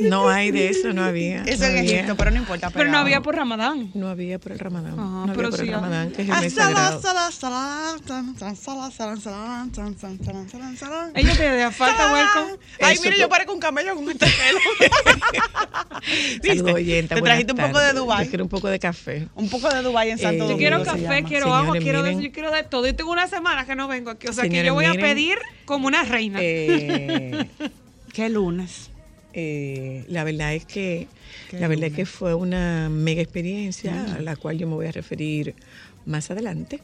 No hay de eso, no había. Eso no en había. Egipto, pero no importa. Pero no había por Ramadán. No había por el Ramadán. Ajá, no había pero por el sí, Ramadán, que es el Ah, mes sagrado. sala. Ellos te falta, welcome. Ay, mire, yo parezco un camello con este pelo. Saludos. Te trajiste un poco de. Yo quiero un poco de café. Un poco de Dubái en Eh, Santo Yo Yo Domingo. quiero café, quiero agua, quiero de eso, yo quiero de todo. Y tengo una semana que no vengo aquí. O sea que yo voy a pedir como una reina. Eh, ¿Qué lunes? eh, la verdad es que Qué la verdad es que fue una mega experiencia a la cual yo me voy a referir más adelante.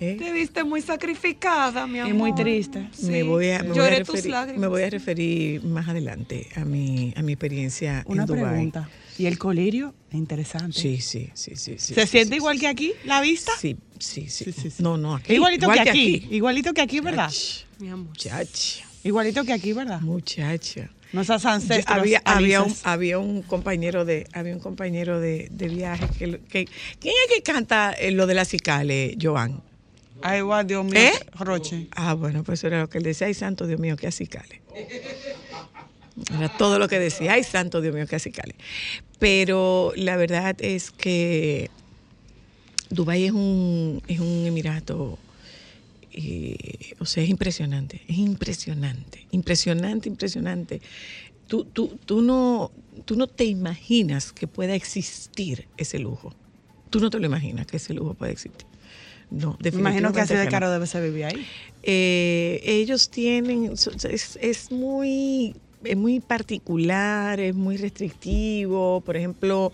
Eh, Te viste muy sacrificada, mi amor. Y muy triste. Sí. me voy a, me voy a Lloré tus referir, lágrimas. me voy a referir más adelante a mi a mi experiencia Una en Dubái. pregunta. ¿Y el colirio? Interesante. Sí, sí, sí, sí, sí. ¿Se sí, siente sí, igual sí. que aquí, la vista? Sí, sí, sí. Sí, sí, sí. No, no, aquí. Igualito igual que aquí. Igualito que aquí, ¿verdad? Mi amor. Muchacha, Igualito que aquí, ¿verdad? muchacha. Nuestras Yo- ancestros. había, había, un, alices. había un compañero de había un compañero de, de viaje que, que ¿quién es que canta eh, lo de las cicales, Joan? Ay, guau, Dios mío. ¿Eh? Roche. Ah, bueno, pues eso era lo que él decía, ay santo Dios mío, qué acicales. Era todo lo que decía, ay santo Dios mío, qué acicales. Pero la verdad es que Dubái es un, es un emirato, eh, o sea, es impresionante, es impresionante, impresionante, impresionante. Tú, tú, tú, no, tú no te imaginas que pueda existir ese lujo. Tú no te lo imaginas que ese lujo pueda existir. No, imagino que así de caro debe ser vivir ahí. Eh, ellos tienen, es, es muy es muy particular, es muy restrictivo. Por ejemplo,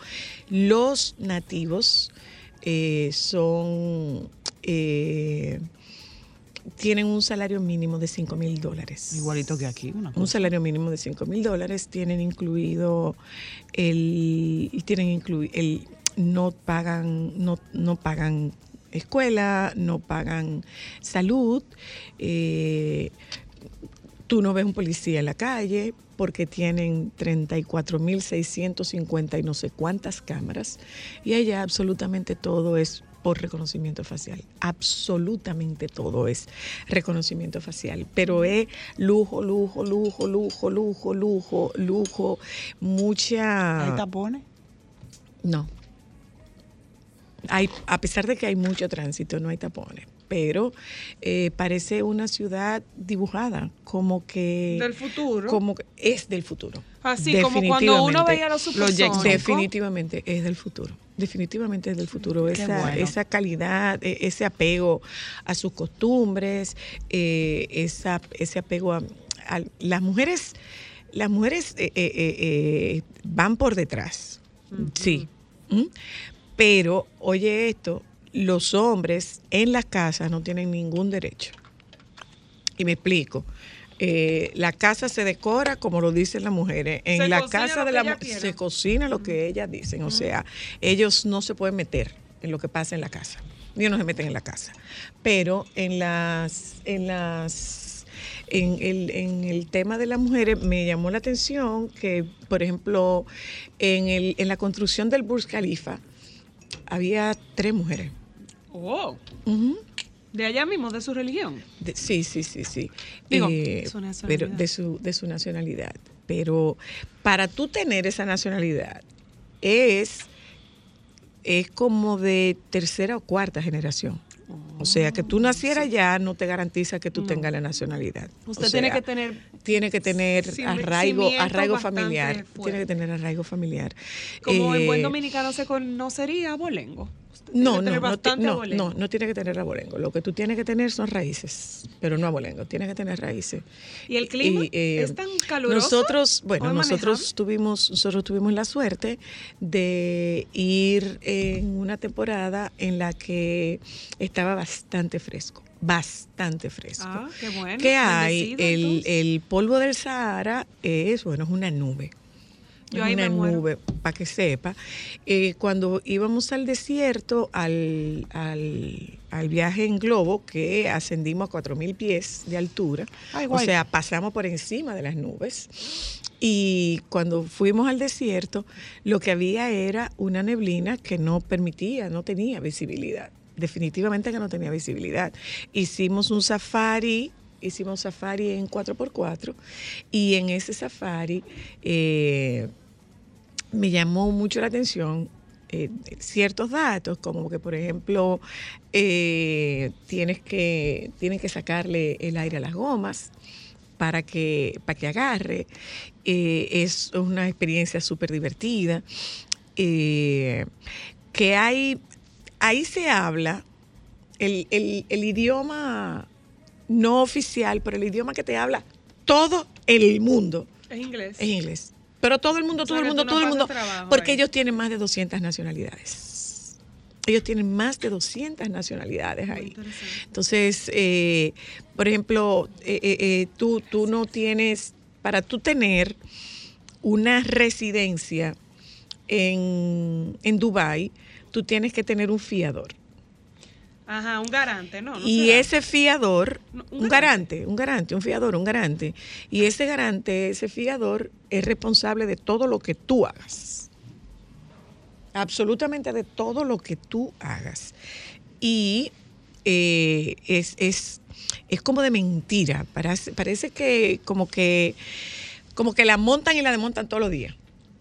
los nativos eh, son eh, tienen un salario mínimo de 5 mil dólares. Igualito que aquí. Una Un salario mínimo de 5 mil dólares tienen incluido el tienen incluido el no pagan no, no pagan escuela no pagan salud eh, tú no ves un policía en la calle porque tienen 34.650 y no sé cuántas cámaras y allá absolutamente todo es por reconocimiento facial. Absolutamente todo es reconocimiento facial. Pero es lujo, lujo, lujo, lujo, lujo, lujo, lujo, mucha... ¿Hay tapones? No. Hay, a pesar de que hay mucho tránsito, no hay tapones. Pero eh, parece una ciudad dibujada, como que. Del futuro. Como que es del futuro. Así como cuando uno veía los supersónicos. Definitivamente es del futuro. Definitivamente es del futuro. Esa, bueno. esa calidad, e- ese apego a sus costumbres, eh, esa, ese apego a, a- las mujeres. Las mujeres eh, van por detrás, sí. ¿Mm? Pero, oye esto, los hombres en las casas no tienen ningún derecho. Y me explico. Eh, la casa se decora como lo dicen las mujeres. En Se la casa de la ellas mu- quieran. se cocina lo que ellas dicen. O sea, ellos no se pueden meter en lo que pasa en la casa. Ellos no se meten en la casa. Pero en las, en las en el, en el tema de las mujeres me llamó la atención que, por ejemplo, en, el, en la construcción del Burj Khalifa había tres mujeres. Oh, de allá mismo, de su religión. De- sí, sí, sí, sí. Digo, Eh, su pero de su, de su nacionalidad. Pero para tú tener esa nacionalidad es, es como de tercera o cuarta generación. O sea, que tú nacieras ya no te garantiza que tú No. tengas la nacionalidad. Usted O tiene que tener tiene que tener arraigo, arraigo familiar. Tiene que tener arraigo familiar. Como en buen Eh, dominicano se conocería abolengo. No, no, no, tiene que tener abolengo. Lo que tú tienes que tener son raíces, pero no abolengo. Tienes que tener raíces. ¿Y el clima eh, es tan caluroso? Nosotros, ¿O bueno, nosotros tuvimos, nosotros tuvimos la suerte de ir en una temporada en la que estaba bastante fresco, bastante fresco. Ah, qué bueno. ¿Qué hay? El, el polvo del Sahara es, bueno, es una nube. Yo ahí una me muero. nube, para que sepa. Eh, cuando íbamos al desierto, al, al- al viaje en globo, que ascendimos a 4.000 pies de altura, Ay, o sea, pasamos por encima de las nubes. Y cuando fuimos al desierto, lo que había era una neblina que no permitía, no tenía visibilidad. Definitivamente que no tenía visibilidad. Hicimos un safari, hicimos safari en 4x4 y en ese safari eh, me llamó mucho la atención eh, ciertos datos, como que, por ejemplo, eh, tienes que, tienes que sacarle el aire a las gomas para que, para que agarre. Es una experiencia súper divertida. Que hay, ahí se habla el, el- el idioma no oficial, pero el idioma que te habla todo el mundo Es inglés. es inglés. Pero todo el mundo, O sea, todo el mundo, no todo el mundo. trabajo Porque ahí. ellos tienen más de 200 nacionalidades. Ellos tienen más de 200 nacionalidades Muy ahí. Entonces, eh, por ejemplo, eh, eh, eh, tú, tú no tienes, para tú tener una residencia en, en Dubái, tú tienes que tener un fiador. Ajá, un garante, ¿no? no y será. ese fiador, No, un, garante, un garante, un fiador, un garante. Y ese garante, ese fiador, es responsable de todo lo que tú hagas. Absolutamente de todo lo que tú hagas. Y eh, es, es, es como de mentira. Parece, parece que como que como que la montan y la desmontan todos los días.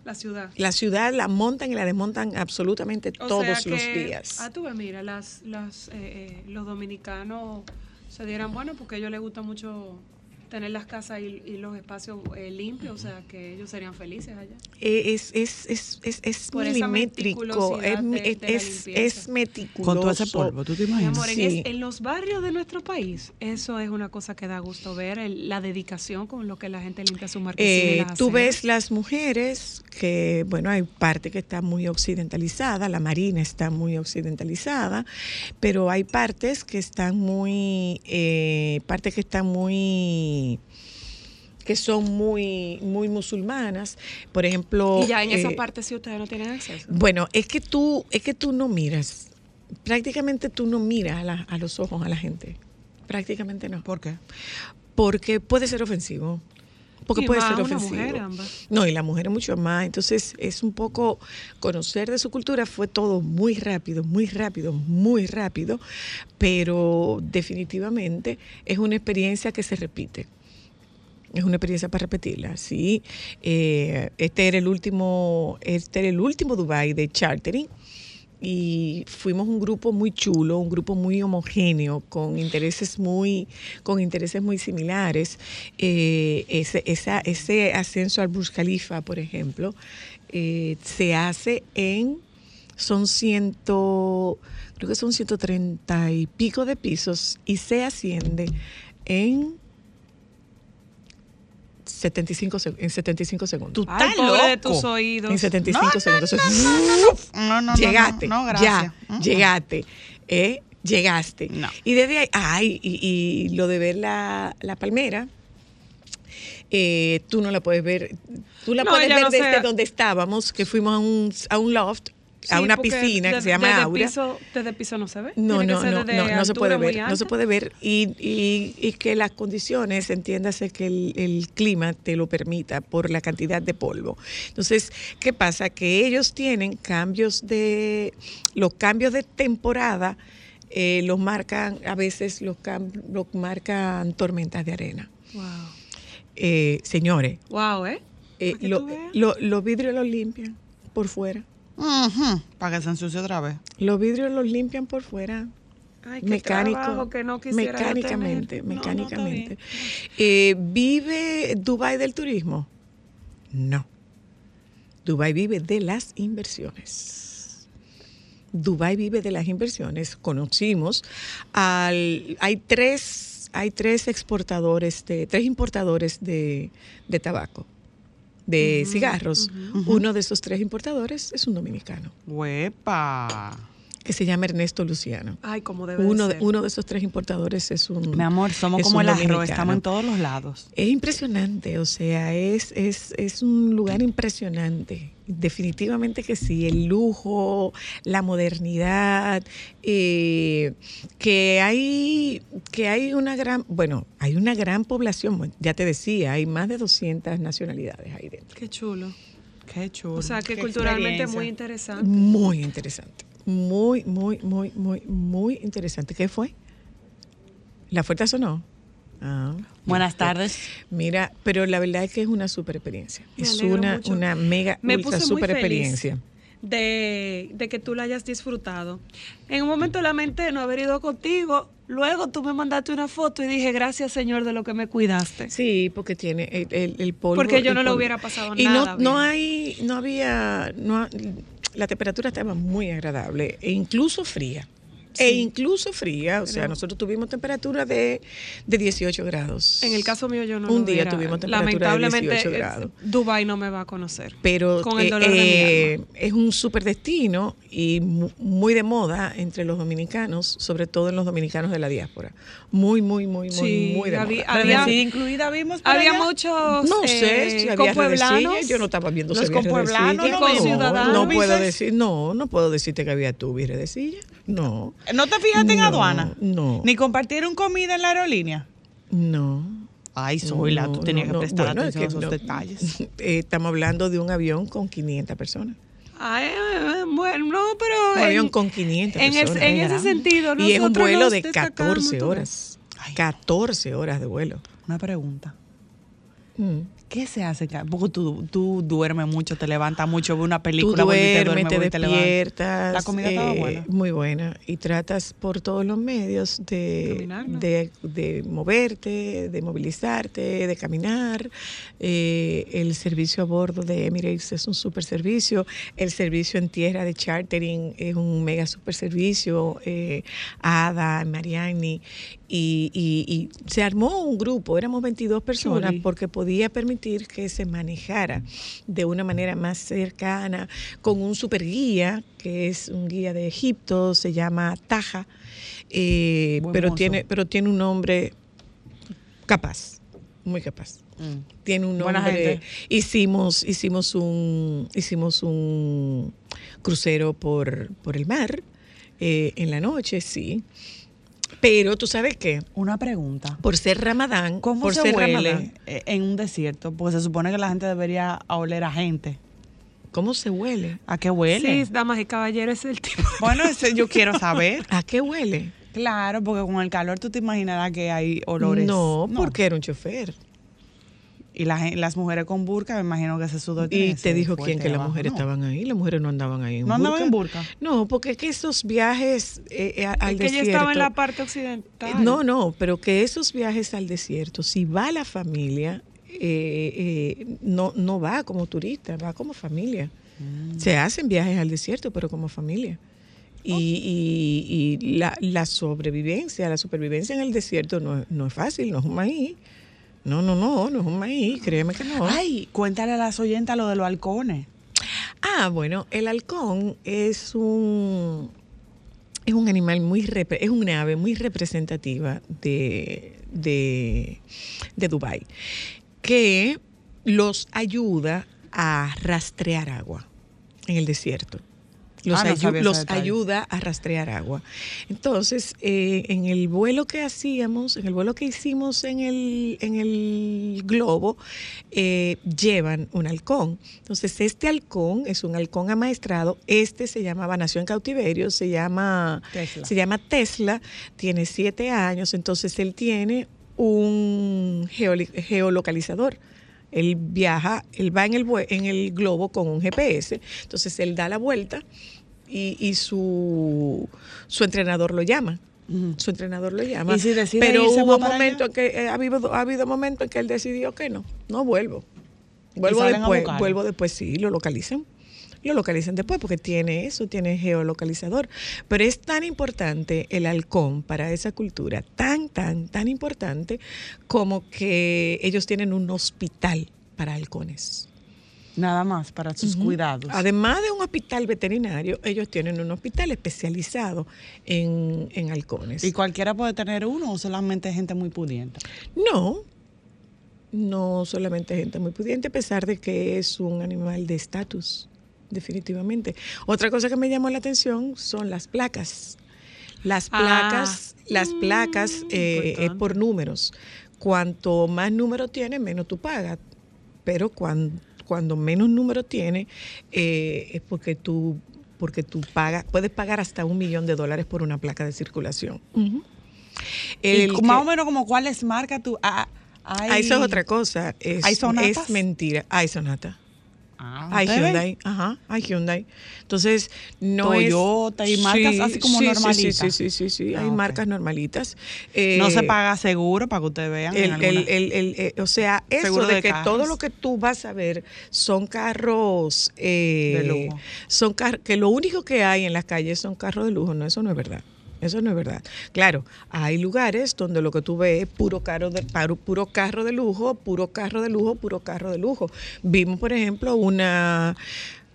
La ciudad. La ciudad la montan y la desmontan absolutamente O todos sea los que- días. Ah, tú ves, mira, las, las, eh, eh, los dominicanos se dieran bueno porque a ellos les gusta mucho tener las casas y, y los espacios eh, limpios, o sea que ellos serían felices allá. Eh, es, es, es, es, es Por milimétrico, es, de- es, de la es- limpieza. es meticuloso. Con todo ese polvo, ¿tú te Mi imaginas? amor, Sí. es- en los barrios de nuestro país, eso es una cosa que da gusto ver, el- la dedicación con lo que la gente limpia su marquesina. Eh, tú ves las mujeres que, bueno, hay parte que está muy occidentalizada, la marina está muy occidentalizada, pero hay partes que están muy, eh, partes que están muy que son muy muy musulmanas. Por ejemplo Y ya en esa eh, parte sí ustedes no tienen acceso. Bueno, es que tú, es que tú no miras, prácticamente tú no miras a, la- a los ojos a la gente, prácticamente no, ¿Por qué? porque puede ser ofensivo, porque Y puede más ser una ofensivo. mujer, ambas. No, y la mujer es mucho más, entonces es un poco conocer de su cultura, fue todo muy rápido, muy rápido, muy rápido, pero definitivamente es una experiencia que se repite. Es una experiencia para repetirla, sí. Eh, este era el último, este era el último Dubai de chartering y fuimos un grupo muy chulo, un grupo muy homogéneo, con intereses muy, con intereses muy similares. Eh, ese, ese ascenso al Burj Khalifa, por ejemplo, eh, se hace en, son ciento, creo que son 130 y pico de pisos y se asciende en 75, seg- en 75 segundos. Tú Ay, estás pobre de loco. tus oídos. En 75 No, no, segundos. No, no, no. llegaste, No, no, gracias. ya, Mm, mm. llegaste, ¿eh? Llegaste. No. Y desde ahí, ay, y, y lo de ver la, la palmera, eh, tú no la puedes ver, tú la No, puedes ver desde donde estábamos, que fuimos a un, a un loft, a una piscina que se llama desde Aura. Piso, desde piso no se ve. No, no, no, no, no se puede ver, no se puede ver y, y- y que las condiciones, entiéndase que el, el clima te lo permita por la cantidad de polvo. Entonces, ¿qué pasa? Que ellos tienen cambios de, los cambios de temporada eh, los marcan, a veces los, cam- los marcan tormentas de arena. Wow. Eh, señores, Wow, ¿eh? eh, lo- lo- los vidrios los limpian por fuera. Para que se ensucie otra vez. Los vidrios los limpian por fuera. Ay, qué mecánico, trabajo que no mecánicamente, tener. No, no, está mecánicamente. Eh, ¿Vive Dubai del turismo? No. Dubai vive de las inversiones. Dubai vive de las inversiones. Conocimos al, hay tres, hay tres exportadores de, tres importadores de, de tabaco, de cigarros. Uno de esos tres importadores es un dominicano Huepa. Que se llama Ernesto Luciano. Ay, como debe Uno de ser. uno de esos tres importadores es un... Mi amor, somos como el arroz, estamos en todos los lados. Es impresionante, o sea, es, es, es un lugar impresionante. Definitivamente que sí, el lujo, la modernidad, eh, que hay que hay una gran, bueno, hay una gran población, ya te decía, hay más de 200 nacionalidades ahí dentro. Qué chulo. Qué chulo. O sea, que Qué culturalmente es muy interesante. Muy interesante, muy, muy, muy, muy, muy interesante. ¿Qué fue? ¿La puerta sonó? Ah, Buenas tardes. Mira, pero la verdad es que es una super experiencia. Me Es una, mucho. una mega, Me ultra super experiencia. de, de que tú la hayas disfrutado. En un momento lamenté no haber ido contigo. Luego tú me mandaste una foto y dije, gracias Señor de lo que me cuidaste. Sí, porque tiene el, el, el polvo. Porque yo no polvo. hubiera pasado y nada no, no bien. hay, no había, no, la temperatura estaba muy agradable e incluso fría. E incluso fría, o sea, Pero- nosotros tuvimos temperatura de, de 18 grados. En el caso mío yo no Un lo día hubiera- tuvimos temperatura de 18 grados. Dubai no me va a conocer. pero Con el eh, dolor de mi eh, alma. es un super destino y mu- muy de moda entre los dominicanos, sobre todo en los dominicanos de la diáspora. Muy, muy, muy, muy, Sí, muy de había- moda. había- Rebeldía incluida vimos Había allá? muchos No sé eh, si había yo no estaba viendo si había no no, ciudadanos. no puedo decir, no, no puedo decirte que había tubi redecilla. No, ¿No te fijaste en No, aduana? no. ¿Ni compartieron comida en la aerolínea? no. Ay, Zoila, no, tú tenías no, que no. prestar Bueno, es atención a esos no. detalles. Eh, estamos hablando de un avión con 500 personas. Ay, eh, bueno, no, pero Un en, avión con 500 en, es- personas. en ese sentido y es un vuelo de destacamos 14 todo. horas. Ay. 14 horas de vuelo. Una pregunta. Mm. ¿Qué se hace? Porque tú, tú duermes mucho, te levantas mucho, ves una Tú película, vuelves y te duermes, duermes, te despiertas. La comida estaba eh, buena. Muy buena. Y tratas por todos los medios de, de, de moverte, de movilizarte, de caminar. Eh, el servicio a bordo de Emirates es un super servicio. El servicio en tierra de chartering es un mega super servicio. Eh, Ada, Mariani. Y, y- y se armó un grupo, éramos 22 personas, porque podía permitir que se manejara de una manera más cercana con un super guía, que es un guía de Egipto, se llama Taja, eh, pero, mozo. tiene, pero tiene un nombre capaz, muy capaz. Mm. Tiene un nombre. Hicimos, hicimos un, hicimos un crucero por, por el mar eh, en la noche, sí. Pero tú sabes qué, Una pregunta. por ser Ramadán, ¿Cómo por se ser huele Ramadán, eh, en un desierto? Porque se supone que la gente debería oler a gente. ¿cómo se huele? ¿A qué huele? Sí, damas y caballeros, es el tipo. Bueno, ese yo quiero saber. ¿A qué huele? Claro, porque con el calor tú te imaginarás que hay olores. No, porque era un chofer. Y la gen- las mujeres con burka, me imagino que ese sudor tiene Y te dijo quién que las mujeres ¿no? estaban ahí. Las mujeres no andaban ahí en ¿No andaban en burka? No, porque que esos viajes eh, eh, al Es que ella desierto. estaba en la parte occidental. Eh, No, no, pero que esos viajes al desierto, si va la familia, eh, eh, no, no va como turista, va como familia. Mm. Se hacen viajes al desierto, pero como familia. Y, y- y la, la sobrevivencia, la supervivencia en el desierto no, es- no es fácil, no es un maíz. No, no, no, no es un maíz, créeme que no. Ay, cuéntale a las oyentas lo de los halcones. Ah, bueno, el halcón es un es un animal muy es una ave muy representativa de de, de Dubái que los ayuda a rastrear agua en el desierto. Los, Ah, ayu- los ayuda a rastrear agua. Entonces, eh, en el vuelo que hacíamos, en el vuelo que hicimos en el, en el globo, eh, llevan un halcón. Entonces, este halcón es un halcón amaestrado. Este se llamaba, nació en cautiverio, se llama Tesla. se llama Tesla, tiene siete años, entonces él tiene un geolocalizador. Él viaja, él va en el, en el globo con un GPS, entonces él da la vuelta y, y su, su entrenador lo llama. Su entrenador lo llama. ¿Y si decide Pero hubo momentos que eh, ha habido, ha habido momentos en que él decidió que no, no vuelvo. Vuelvo después, vuelvo después, sí, lo localizan. Lo localizan después porque tiene eso, tiene geolocalizador. Pero es tan importante el halcón para esa cultura, tan, tan, tan importante como que ellos tienen un hospital para halcones. Nada más para sus cuidados. Además de un hospital veterinario, ellos tienen un hospital especializado en, en halcones. ¿Y cualquiera puede tener uno o solamente gente muy pudiente? No, no solamente gente muy pudiente, a pesar de que es un animal de estatus, definitivamente. Otra cosa que me llamó la atención son las placas. Las Ah. placas, las placas eh, es importante. por números. Cuanto más número tiene, menos tú pagas. Pero cuando, cuando menos número tiene, eh, es porque tú, porque tú pagas, puedes pagar hasta un millón de dólares por una placa de circulación. y El más o menos como cuáles marcas tú. Ah, hay, Ah, eso es otra cosa. Es, ¿Hay sonatas? es mentira. Hay sonata. Ah, Hay. Hyundai. Ajá, hay Hyundai. Entonces, no es. Toyota y marcas así como sí, normalitas. Sí, sí, sí, sí, sí, Ah, Hay marcas normalitas. No Eh, se paga seguro para que ustedes vean. en el, alguna- el- el- el- eh, o sea, eso Seguro de, de que todo lo que tú vas a ver son carros eh, De lujo. Son car- que lo único que hay en las calles son carros de lujo. No, eso no es verdad. Eso no es verdad. Claro, hay lugares donde lo que tú ves es puro carro de, paro- puro carro de lujo, puro carro de lujo, puro carro de lujo. Vimos, por ejemplo, una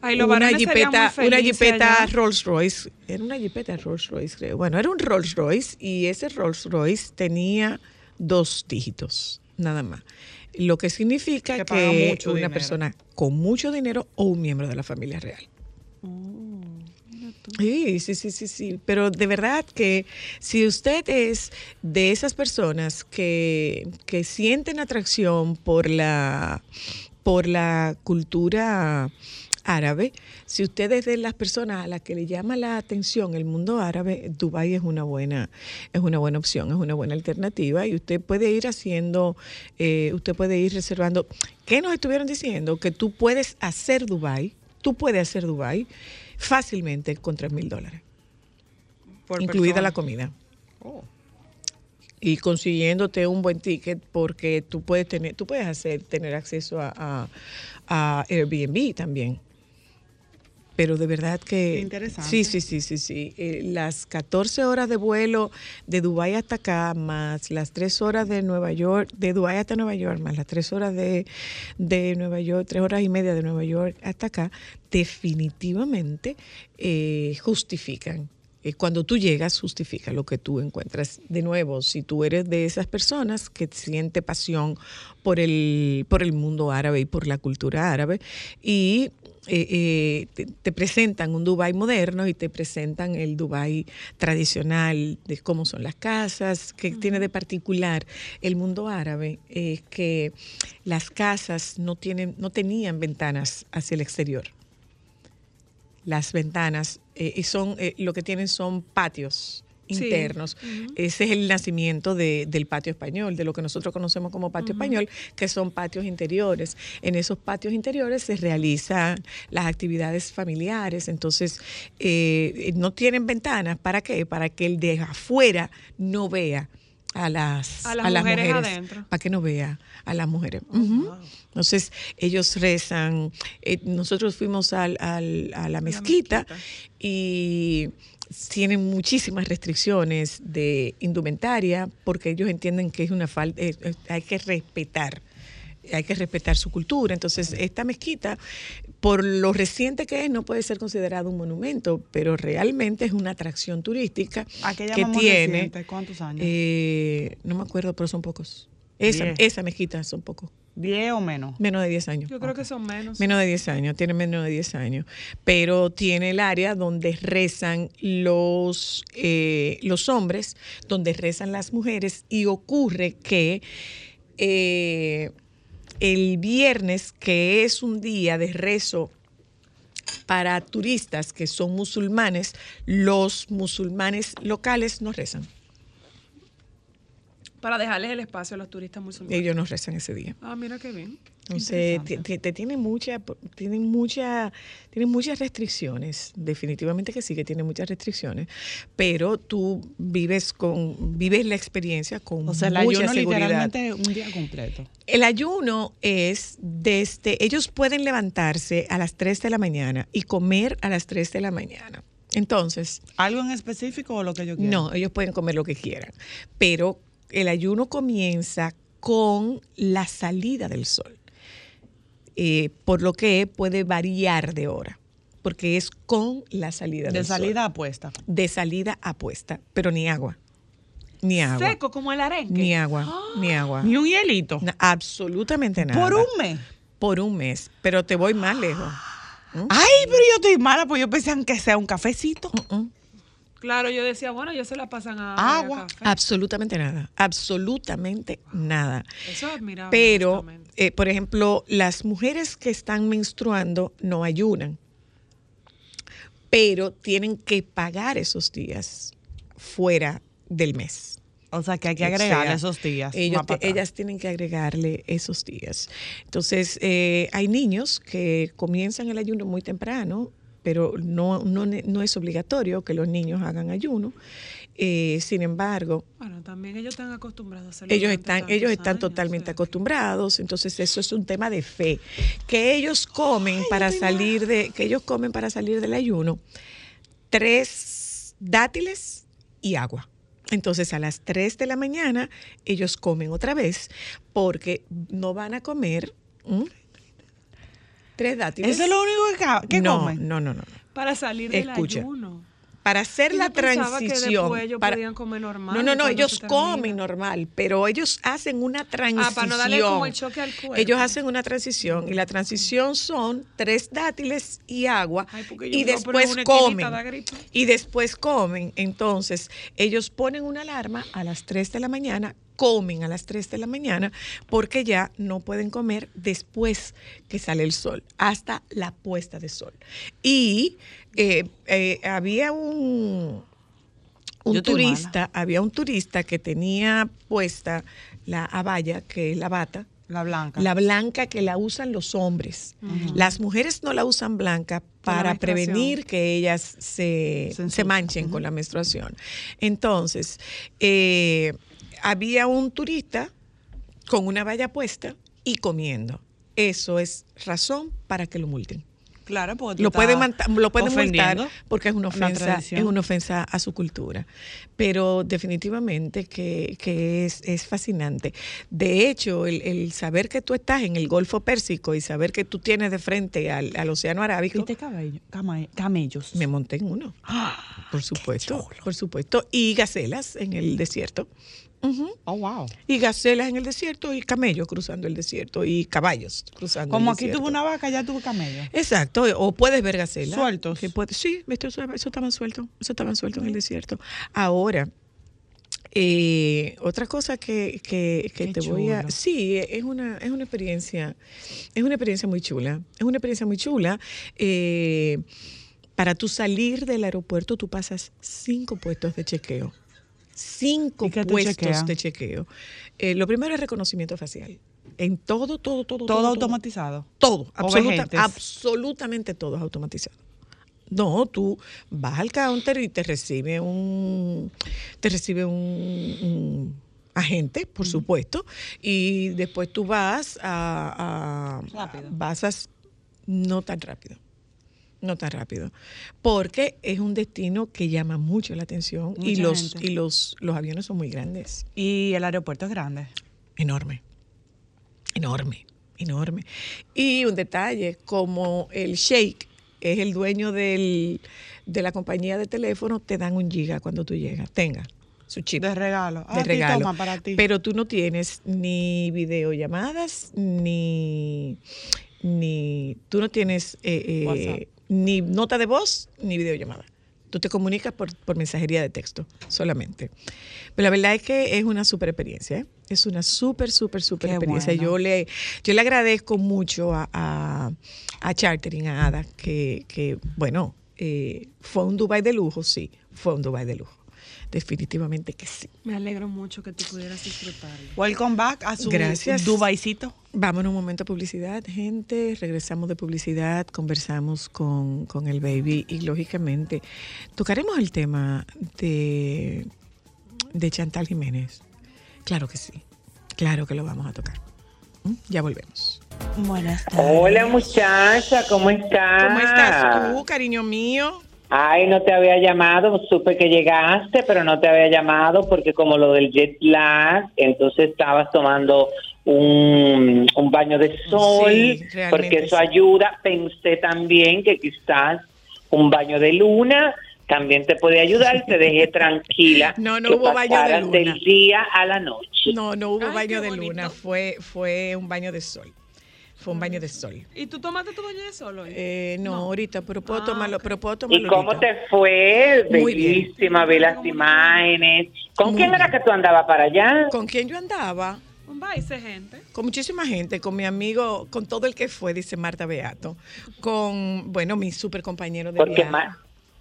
Ay, una jipeta, una jipeta. Rolls Royce. Era una jipeta Rolls Royce, creo. Bueno, era un Rolls Royce y ese Rolls Royce tenía dos dígitos, nada más. Lo que significa Que que, una dinero. persona con mucho dinero o un miembro de la familia real. Sí, sí, sí, sí, sí. Pero de verdad que si usted es de esas personas que, que sienten atracción por la, por la cultura árabe, si usted es de las personas a las que le llama la atención el mundo árabe, Dubái es una buena, es una buena opción, es una buena alternativa y usted puede ir haciendo, eh, usted puede ir reservando. ¿Qué nos estuvieron diciendo? Que tú puedes hacer Dubái, tú puedes hacer Dubái fácilmente con 3 mil dólares, incluida persona. la comida. Oh. Y consiguiéndote un buen ticket porque tú puedes tener, tú puedes hacer, tener acceso a, a- a Airbnb también. Pero de verdad que... Interesante. Sí, sí, sí, sí, sí. Eh, las 14 horas de vuelo de Dubái hasta acá, más las 3 horas de Nueva York, de Dubái hasta Nueva York, más las 3 horas de, de Nueva York, 3 horas y media de Nueva York hasta acá, definitivamente eh, justifican. Eh, Cuando tú llegas, justifica lo que tú encuentras. De nuevo, si tú eres de esas personas que siente pasión por el, por el mundo árabe y por la cultura árabe, y eh, eh, te, te presentan un Dubái moderno y te presentan el Dubái tradicional de cómo son las casas, que tiene de particular el mundo árabe, es que las casas no, tienen, no tenían ventanas hacia el exterior. Las ventanas eh, y son eh, lo que tienen son patios Sí. internos. Ese es el nacimiento de- del patio español, de lo que nosotros conocemos como patio español, que son patios interiores. En esos patios interiores se realizan las actividades familiares, entonces eh, no tienen ventanas. ¿Para qué? Para que el de afuera no vea a las, A las mujeres adentro. para que no vea a las mujeres. Ujú. Entonces, ellos rezan. eh, nosotros fuimos al- al- a la mezquita, y tienen muchísimas restricciones de indumentaria porque ellos entienden que es una falta, eh, eh, hay que respetar. Hay que respetar su cultura. Entonces, esta mezquita, por lo reciente que es, no puede ser considerado un monumento, pero realmente es una atracción turística ¿A qué que tiene. reciente? ¿Cuántos años? Eh, no me acuerdo, pero son pocos. Esa mezquita son pocos. ¿10 o menos? Menos de 10 años. Yo creo que son menos. Menos de 10 años, tiene menos de 10 años. Pero tiene el área donde rezan los, eh, los hombres, donde rezan las mujeres, y ocurre que eh, el viernes, que es un día de rezo para turistas que son musulmanes, los musulmanes locales no rezan. Para dejarles el espacio a los turistas musulmanes. Ellos no rezan ese día. Ah, mira qué bien. Entonces, te, te- tiene mucha, tienen mucha, tienen muchas restricciones, definitivamente que sí que tiene muchas restricciones, pero tú vives con, vives la experiencia con O sea, el mucha ayuno seguridad. literalmente un día completo. El ayuno es desde, ellos pueden levantarse a las 3 de la mañana y comer a las 3 de la mañana. Entonces, ¿Algo en específico o lo que yo quiera? no, ellos pueden comer lo que quieran, pero el ayuno comienza con la salida del sol. eh, por lo que puede variar de hora, porque es con la salida De del sol. salida apuesta. De salida a puesta, pero ni agua. Ni agua. Seco como el arenque. Ni agua, ni agua. Ni un hielito. Absolutamente nada. Por un mes. Por un mes, pero te voy más lejos. Ay, pero yo estoy mala, pues yo pensé que sea un cafecito. Mm. Claro, yo decía, bueno, ellos se la pasan a Agua. a café. Absolutamente nada, absolutamente nada. Eso es admirable. Pero, eh, por ejemplo, las mujeres que están menstruando no ayunan, pero tienen que pagar esos días fuera del mes. O sea, que hay que O agregarle sea, esos días. Ellos ellas tienen que agregarle esos días. Entonces, eh, hay niños que comienzan el ayuno muy temprano, pero no, no, no es obligatorio que los niños hagan ayuno. Eh, sin embargo, Bueno, también ellos están acostumbrados a hacerlo. ellos están, ellos están años, totalmente o sea que- acostumbrados, entonces eso es un tema de fe. Que ellos comen para salir de, que ellos comen para salir del ayuno, tres dátiles y agua. Entonces a las 3 de la mañana ellos comen otra vez porque no van a comer ¿m? Tres dátiles. ¿Eso es lo único que, que no, comen? No, no, no. no. Para salir del Escucha. ayuno. Para hacer Yo la pensaba que transición. después ellos para- podían comer normal No, no, no, cuando ellos comen normal, pero ellos hacen una transición. Ah, para no darle como el choque al cuerpo. Ellos hacen una transición y la transición son tres dátiles y agua Ay, porque yo y después comen. Y después comen. Entonces, ellos ponen una alarma a las 3 de la mañana, comen a las 3 de la mañana porque ya no pueden comer después que sale el sol, hasta la puesta de sol. Y eh, eh, había un, un turista, había un turista que tenía puesta la abaya, que es la bata, La blanca. la blanca que la usan los hombres. Las mujeres no la usan blanca para prevenir que ellas se, Se manchen con la menstruación. Entonces, eh, había un turista con una valla puesta y comiendo. Eso es razón para que lo multen. Claro, porque Lo pueden, lo pueden multar porque es una ofensa, tradición. es una ofensa a su cultura. Pero definitivamente que, que es, es fascinante. De hecho, el, el saber que tú estás en el Golfo Pérsico y saber que tú tienes de frente al, al Océano Arábico, ¿Viste camellos. me monté en uno. Por supuesto, por supuesto. Y gacelas en el desierto. Ujú. Oh, wow. Y gacelas en el desierto y camellos cruzando el desierto y caballos cruzando Como el aquí desierto. tuvo una vaca, ya tuvo camello. Exacto, o puedes ver gacelas. Sueltos. Que puede- sí, eso estaban sueltos, eso estaban sueltos en el desierto. Ahora, eh, otra cosa que, que- que te voy a... Sí, es una, es una experiencia, es una experiencia muy chula, es una experiencia muy chula. Eh, para tú salir del aeropuerto, tú pasas cinco puestos de chequeo. Cinco ¿Y qué te puestos de chequeo. Eh, lo primero es reconocimiento facial. En todo, todo, todo. Todo automatizado. Todo, O absoluta- vejentes. absolutamente todo es automatizado. No, tú vas al counter y te recibe un, te recibe un, un agente, por supuesto, y después tú vas a, a- Rápido. vas a, no tan rápido, no tan rápido, porque es un destino que llama mucho la atención y los gente. y los los aviones son muy grandes Y el aeropuerto es grande. enorme, enorme, enorme. Y un detalle, como el Sheikh es el dueño del, de la compañía de teléfono, te dan un giga cuando tú llegas. Tenga su chip De regalo. Ah, de aquí regalo. toma para ti. Pero tú no tienes ni videollamadas, ni, ni tú no tienes eh, eh, WhatsApp. Ni nota de voz, ni videollamada. Tú te comunicas por, por mensajería de texto solamente. Pero la verdad es que es una super experiencia. ¿eh? Es una súper, súper, súper experiencia. bueno. Yo le, yo le agradezco mucho a, a, a Chartering, a Ada, que, que bueno, eh, fue un Dubai de lujo, sí, fue un Dubai de lujo. Definitivamente que sí. Me alegro mucho que tú pudieras disfrutarlo. Welcome back a su Gracias. Dubaicito. Vámonos un momento a publicidad, gente. Regresamos de publicidad, conversamos con, con el baby y lógicamente tocaremos el tema de, de Chantal Jiménez. Claro que sí, claro que lo vamos a tocar. ¿Mm? Ya volvemos. Buenas tardes. Hola muchacha, ¿cómo estás? ¿Cómo estás tú, cariño mío? Ay, no te había llamado, supe que llegaste, pero no te había llamado porque como lo del jet lag, entonces estabas tomando un, un baño de sol, Sí, porque eso sí. ayuda. Pensé también que quizás un baño de luna también te puede ayudar y te dejé tranquila. No, no hubo baño de luna. del día a la noche. No, no hubo Ay, baño de bonito. luna, fue, fue un baño de sol. Fue un baño de sol. ¿Y tú tomaste tu baño de sol hoy? Eh, no, No. ahorita, pero puedo Ah, tomarlo, pero puedo tomarlo ¿Y cómo ahorita. te fue? Muy bien. Bellísima, vi las imágenes. ¿Con Muy quién era bien. que tú andabas para allá? ¿Con quién yo andaba? Un baile, gente. Con muchísima gente, con mi amigo, con todo el que fue, dice Marta Beato. Con, bueno, mi super compañero de Porque viaje.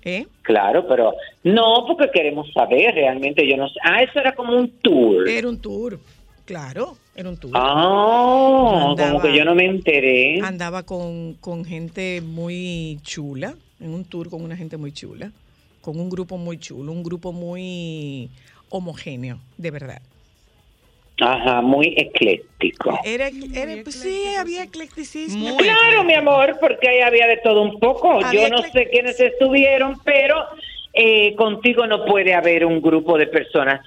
¿Eh? Claro, pero no, porque queremos saber realmente. Yo no sé. Ah, eso era como un tour. Era un tour, claro, era un tour. Ah, Andaba- como que yo no me enteré. Andaba con, con gente muy chula, en un tour con una gente muy chula, con un grupo muy chulo, un grupo muy homogéneo, de verdad. Ajá, muy ecléctico. Era, era- pues sí, había eclecticismo. Muy Claro, mi amor, porque ahí había de todo un poco. Había Yo no sé quiénes estuvieron, pero eh, contigo no puede haber un grupo de personas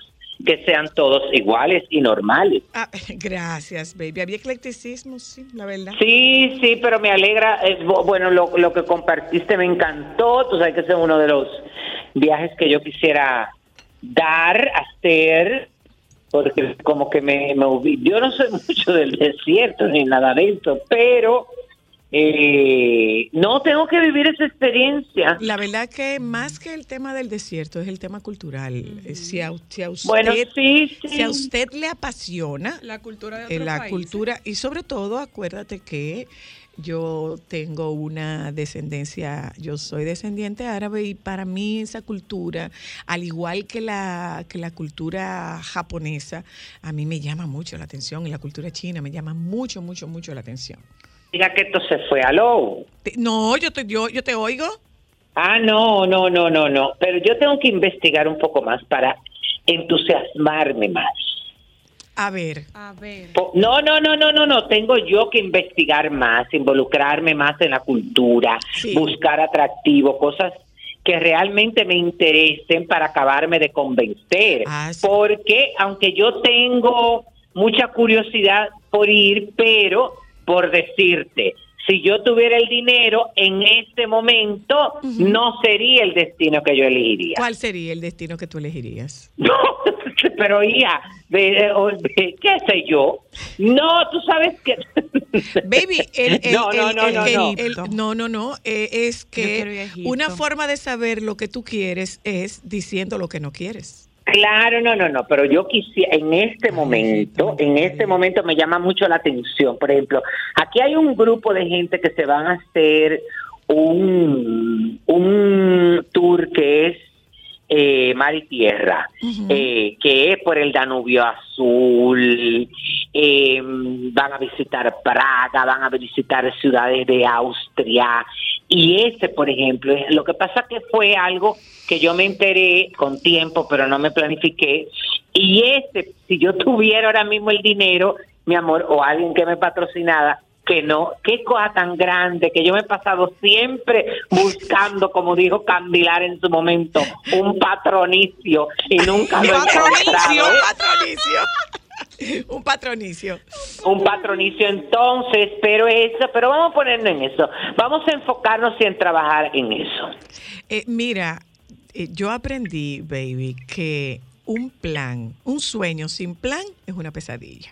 que sean todos iguales y normales. Ah, gracias, baby. Había eclecticismo, sí, la verdad. Sí, sí, pero me alegra. eh, bu- bueno, lo, lo que compartiste me encantó. Tú sabes que ese es uno de los viajes que yo quisiera dar, hacer, porque como que me, Yo no sé mucho del desierto ni nada de eso, pero eh, no tengo que vivir esa experiencia. La verdad que más que el tema del desierto es el tema cultural. Eh, Si a, si a usted, Bueno, sí, sí. si a usted le apasiona La cultura de eh, la cultura y sobre todo acuérdate que yo tengo una descendencia, yo soy descendiente árabe y para mí esa cultura, al igual que la que la cultura japonesa, a mí me llama mucho la atención y la cultura china me llama mucho, mucho, mucho la atención. Diga que esto se fue a lo. Te- No, yo te, yo, yo te oigo. Ah, no, no, no, no, no. Pero yo tengo que investigar un poco más para entusiasmarme más. A ver, A ver. No, no, no, no, no, no. Tengo yo que investigar más, involucrarme más en la cultura, Sí. buscar atractivo, cosas que realmente me interesen para acabarme de convencer. Ah, sí. Porque aunque yo tengo mucha curiosidad por ir, pero por decirte, si yo tuviera el dinero en este momento, no sería el destino que yo elegiría. ¿cuál sería el destino que tú elegirías? No, pero o- de- ¿qué sé yo? No, tú sabes que... Baby, el, el- No, no, el- no, el no, no. el- no, no, no, eh, es que una forma de saber lo que tú quieres es diciendo lo que no quieres. Claro, no, no, no, pero yo quisiera, en este momento, en este momento me llama mucho la atención. Por ejemplo, aquí hay un grupo de gente que se van a hacer un, un tour que es eh, mar y tierra, eh, que es por el Danubio Azul, eh, van a visitar Praga, van a visitar ciudades de Austria, y ese, por ejemplo, lo que pasa que fue algo que yo me enteré con tiempo, pero no me planifiqué, y ese, si yo tuviera ahora mismo el dinero, mi amor, o alguien que me patrocinara, que no, qué cosa tan grande, que yo me he pasado siempre buscando, como dijo Candilar en su momento, un patronicio y nunca lo he encontrado, patronicio. Un patronicio. un patronicio entonces, pero eso, pero vamos a ponernos en eso, vamos a enfocarnos y en trabajar en eso. Eh, mira, eh, yo aprendí, baby, que un plan, un sueño sin plan es una pesadilla.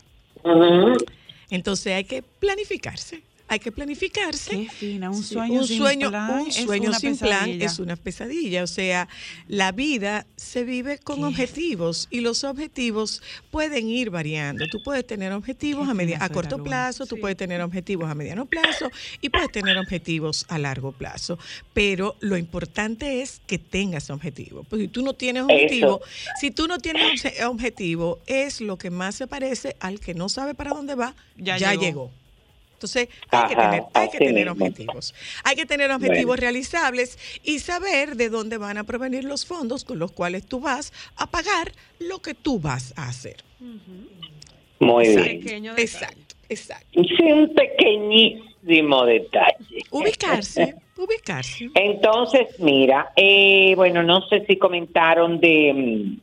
Entonces hay que planificarse. Hay que planificarse. Qué fina, un Sí, sueño un sin sueño, plan un es sueño una sin plan pesadilla. es una pesadilla. O sea, la vida se vive con Qué- objetivos y los objetivos pueden ir variando. Tú puedes tener objetivos a, media- a corto plazo, tú puedes tener objetivos a mediano plazo y puedes tener objetivos a largo plazo. Pero lo importante es que tengas objetivos. Porque si tú no tienes objetivo, si tú no tienes obje- objetivo, es lo que más se parece al que no sabe para dónde va, ya, Ya llegó. llegó. Entonces, hay que Ajá, tener, hay que tener objetivos. Hay que tener objetivos Bueno. realizables y saber de dónde van a provenir los fondos con los cuales tú vas a pagar lo que tú vas a hacer. Muy Exacto. bien. Pequeño detalle. Exacto, exacto. Sí, un pequeñísimo detalle. Ubicarse, Ubicarse. Entonces, mira, eh, bueno, no sé si comentaron de mm,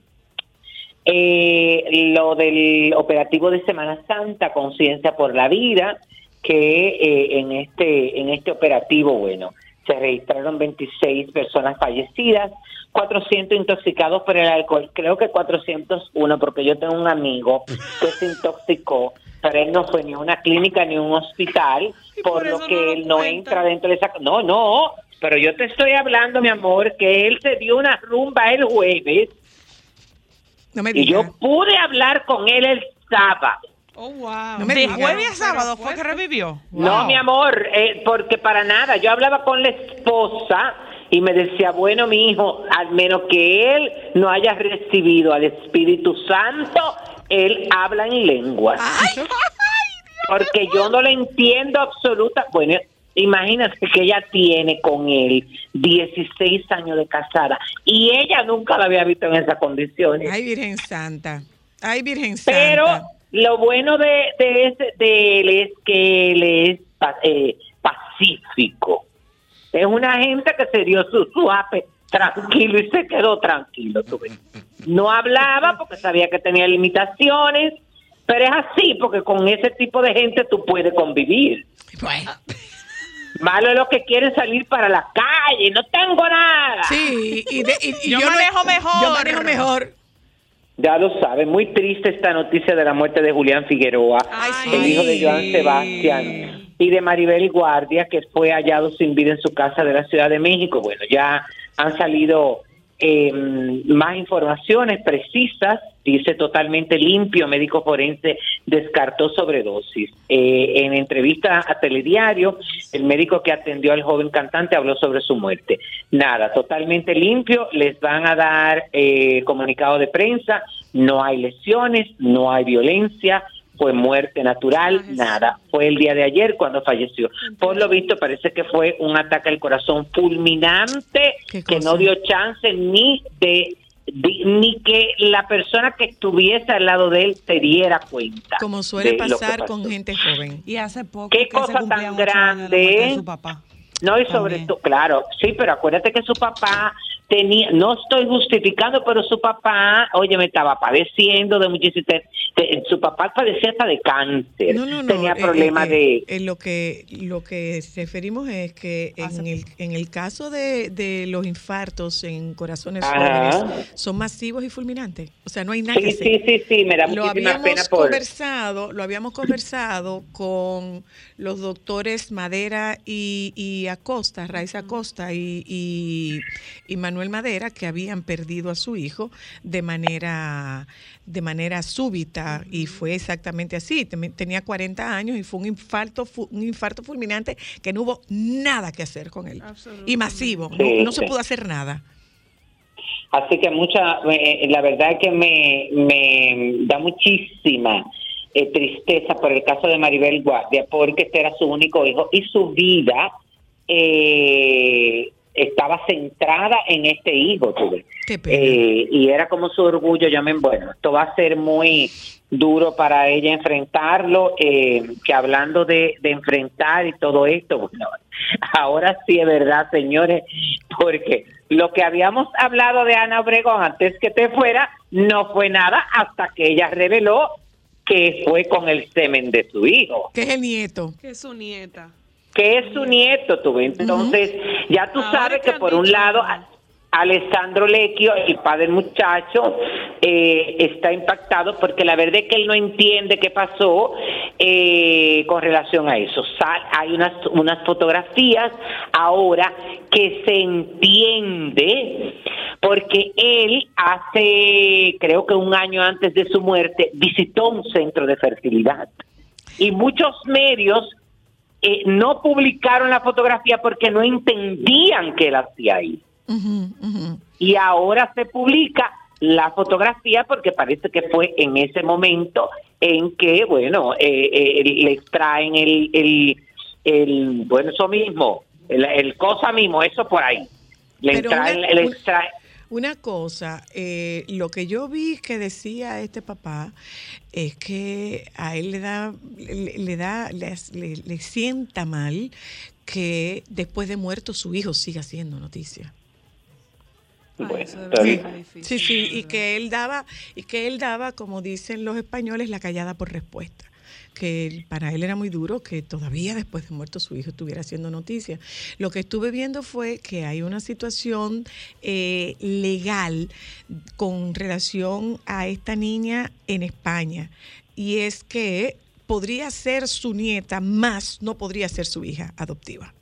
eh, lo del operativo de Semana Santa, Conciencia por la Vida, que eh, en este en este operativo, bueno, se registraron 26 personas fallecidas, 400 intoxicados por el alcohol, creo que 401, porque yo tengo un amigo que se intoxicó, pero él no fue ni a una clínica ni a un hospital, por, por lo que no él no entra dentro de esa... No, no, pero yo te estoy hablando, mi amor, que él se dio una rumba el jueves No me y yo pude hablar con él el sábado. Oh, wow. No De jueves a sábado fue que revivió. No, mi amor, eh, porque para nada. Yo hablaba con la esposa y me decía, bueno, mi hijo, al menos que él no haya recibido al Espíritu Santo, él habla en lenguas. Porque yo no le entiendo absoluta. Bueno, imagínate que ella tiene con él 16 años de casada y ella nunca la había visto en esas condiciones. Ay, Virgen Santa. Ay, Virgen Santa. Pero lo bueno de, de, ese- de él es que él es eh, pacífico. Es una gente que se dio su suape tranquilo y se quedó tranquilo. tú ves. No hablaba porque sabía que tenía limitaciones, pero es así porque con ese tipo de gente tú puedes convivir. Bueno, Malo es lo que quieren salir para la calle, no tengo nada. sí, y, de- y- y Yo no- manejo mejor. Yo manejo mejor. Ya lo saben, muy triste esta noticia de la muerte de Julián Figueroa, Ay, el sí. hijo de Joan Sebastián, y de Maribel Guardia, que fue hallado sin vida en su casa de la Ciudad de México. Bueno, ya han salido eh, más informaciones precisas, dice totalmente limpio, médico forense descartó sobredosis. Eh, en entrevista a Telediario, el médico que atendió al joven cantante habló sobre su muerte. Nada, totalmente limpio, les van a dar eh, comunicado de prensa, no hay lesiones, no hay violencia, fue muerte natural, Ah, nada. Fue el día de ayer cuando falleció. Por lo visto parece que fue un ataque al corazón fulminante ¿Qué que no dio chance ni de, de- ni que la persona que estuviese al lado de él se diera cuenta. Como suele pasar con gente joven. Y hace poco Qué que cosa tan grande, de su papá. No, y sobre todo, claro, sí, pero acuérdate que su papá tenía, no estoy justificando, pero su papá, oye, me estaba padeciendo de muchísimo, su papá padecía hasta de cáncer, No, no, no. tenía eh, problemas eh, de... eh, lo que lo que referimos es que en el, en el caso de, de los infartos en corazones jóvenes son masivos y fulminantes. O sea, no hay nada Sí, que sí, sí, sí, me da lo habíamos pena por... conversado, lo habíamos conversado con los doctores Madera y, y Acosta, Raiza Acosta y, y, y Manuel Madera, que habían perdido a su hijo de manera de manera súbita y fue exactamente así. Tenía 40 años y fue un infarto fu- un infarto fulminante que no hubo nada que hacer con él. Y masivo, no, Sí, no se sí. pudo hacer nada. Así que mucha, eh, la verdad es que me, me da muchísima eh, tristeza por el caso de Maribel Guardia, porque este era su único hijo y su vida eh, estaba centrada en este hijo. tú ves. Qué pena. Eh, y era como su orgullo, yo me bueno, esto va a ser muy duro para ella enfrentarlo, eh, que hablando de, de enfrentar y todo esto, bueno, ahora sí es verdad, señores, porque lo que habíamos hablado de Ana Obregón antes que te fuera, no fue nada hasta que ella reveló que fue con el semen de su hijo Que es el nieto. Que es su nieta. Que es su nieto, tú ves. Entonces, ya tú sabes que por un lado, Alessandro Lecchio, el padre del muchacho, eh, está impactado porque la verdad es que él no entiende qué pasó eh, con relación a eso. Sal- hay unas, unas fotografías ahora que se entiende porque él hace, creo que un año antes de su muerte, visitó un centro de fertilidad. Y muchos medios eh, no publicaron la fotografía porque no entendían que él hacía ahí. Y ahora se publica la fotografía porque parece que fue en ese momento en que, bueno, eh, eh, le extraen el, el, el, bueno, eso mismo, el, el cosa mismo, eso por ahí. Le extraen, una- le extraen- Una cosa, eh, lo que yo vi que decía este papá es que a él le da, le, le da, le, le- le sienta mal que después de muerto su hijo siga siendo noticia. Bueno, difícil. Sí, sí, y que él daba, y que él daba, como dicen los españoles, la callada por respuesta. Que para él era muy duro que todavía después de muerto su hijo estuviera haciendo noticia. Lo que estuve viendo fue que hay una situación eh, legal con relación a esta niña en España. Y es que podría ser su nieta, más no podría ser su hija adoptiva.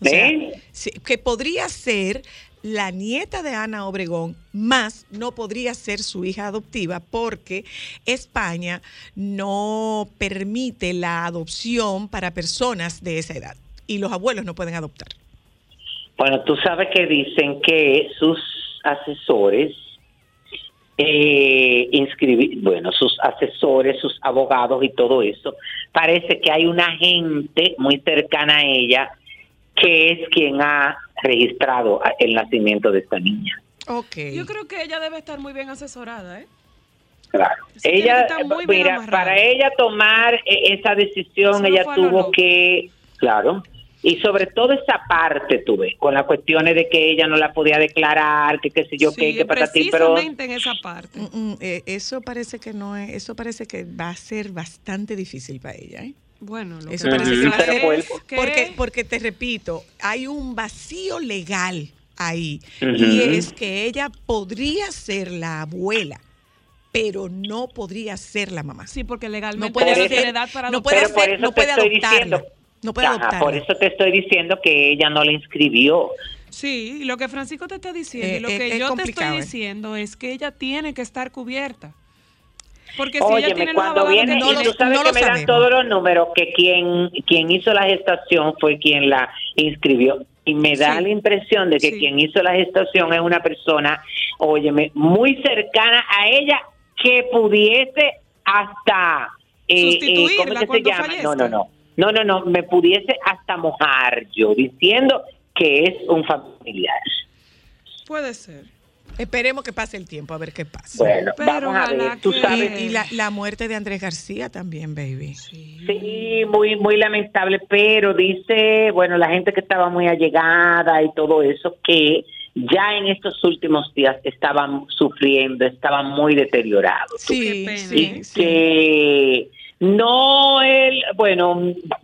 O sea, sí, que podría ser la nieta de Ana Obregón, más no podría ser su hija adoptiva porque España no permite la adopción para personas de esa edad y los abuelos no pueden adoptar. Bueno, tú sabes que dicen que sus asesores, eh, inscribi- bueno, sus asesores, sus abogados y todo eso, parece que hay una gente muy cercana a ella que es quien ha registrado a- el nacimiento de esta niña. Ok. Yo creo que ella debe estar muy bien asesorada, ¿eh? Claro. Sí, ella, muy bien mira, amarrada. para ella tomar eh, esa decisión, Eso ella tuvo que, claro, y sobre todo esa parte, tuve, con las cuestiones de que ella no la podía declarar, que qué sé yo, sí, qué, que patatín, pero precisamente en esa parte. Mm, mm, eh, eso parece que no es, eso parece que va a ser bastante difícil para ella, ¿eh? Bueno, lo Eso que parece que va a pero ser- pues- es que- Porque, porque te repito, hay un vacío legal ahí. Y es que ella podría ser la abuela, pero no podría ser la mamá. Sí, porque legalmente No puede ser- edad para no adoptar. puede Pero por ser- eso no te puede estoy adoptarla. diciendo. No puede Ajá, por eso te estoy diciendo que ella no la inscribió. Sí, lo que Francisco te está diciendo Eh, y lo eh, que es yo te estoy eh. diciendo es que ella tiene que estar cubierta. Porque si ella Óyeme, tiene cuando abogados viene, no y lo- tú sabes no que me dan todos los números, que quien, quien hizo la gestación fue quien la inscribió. Y me da Sí. la impresión de que Sí. quien hizo la gestación es una persona, óyeme, muy cercana a ella que pudiese hasta... eh, ¿Cómo es que se llama? fallezca. No, no, no. No, no, no. Me pudiese hasta mojar yo diciendo que es un familiar. Puede ser. Esperemos que pase el tiempo a ver qué pasa. Bueno, Pero vamos a ver. Tú sabes Y, y la, la muerte de Andrés García también, baby. Sí, muy, muy lamentable, pero dice, bueno, la gente que estaba muy allegada y todo eso, que ya en estos últimos días estaban sufriendo, estaban muy deteriorados. Sí, pena, sí, y sí. que no él, bueno,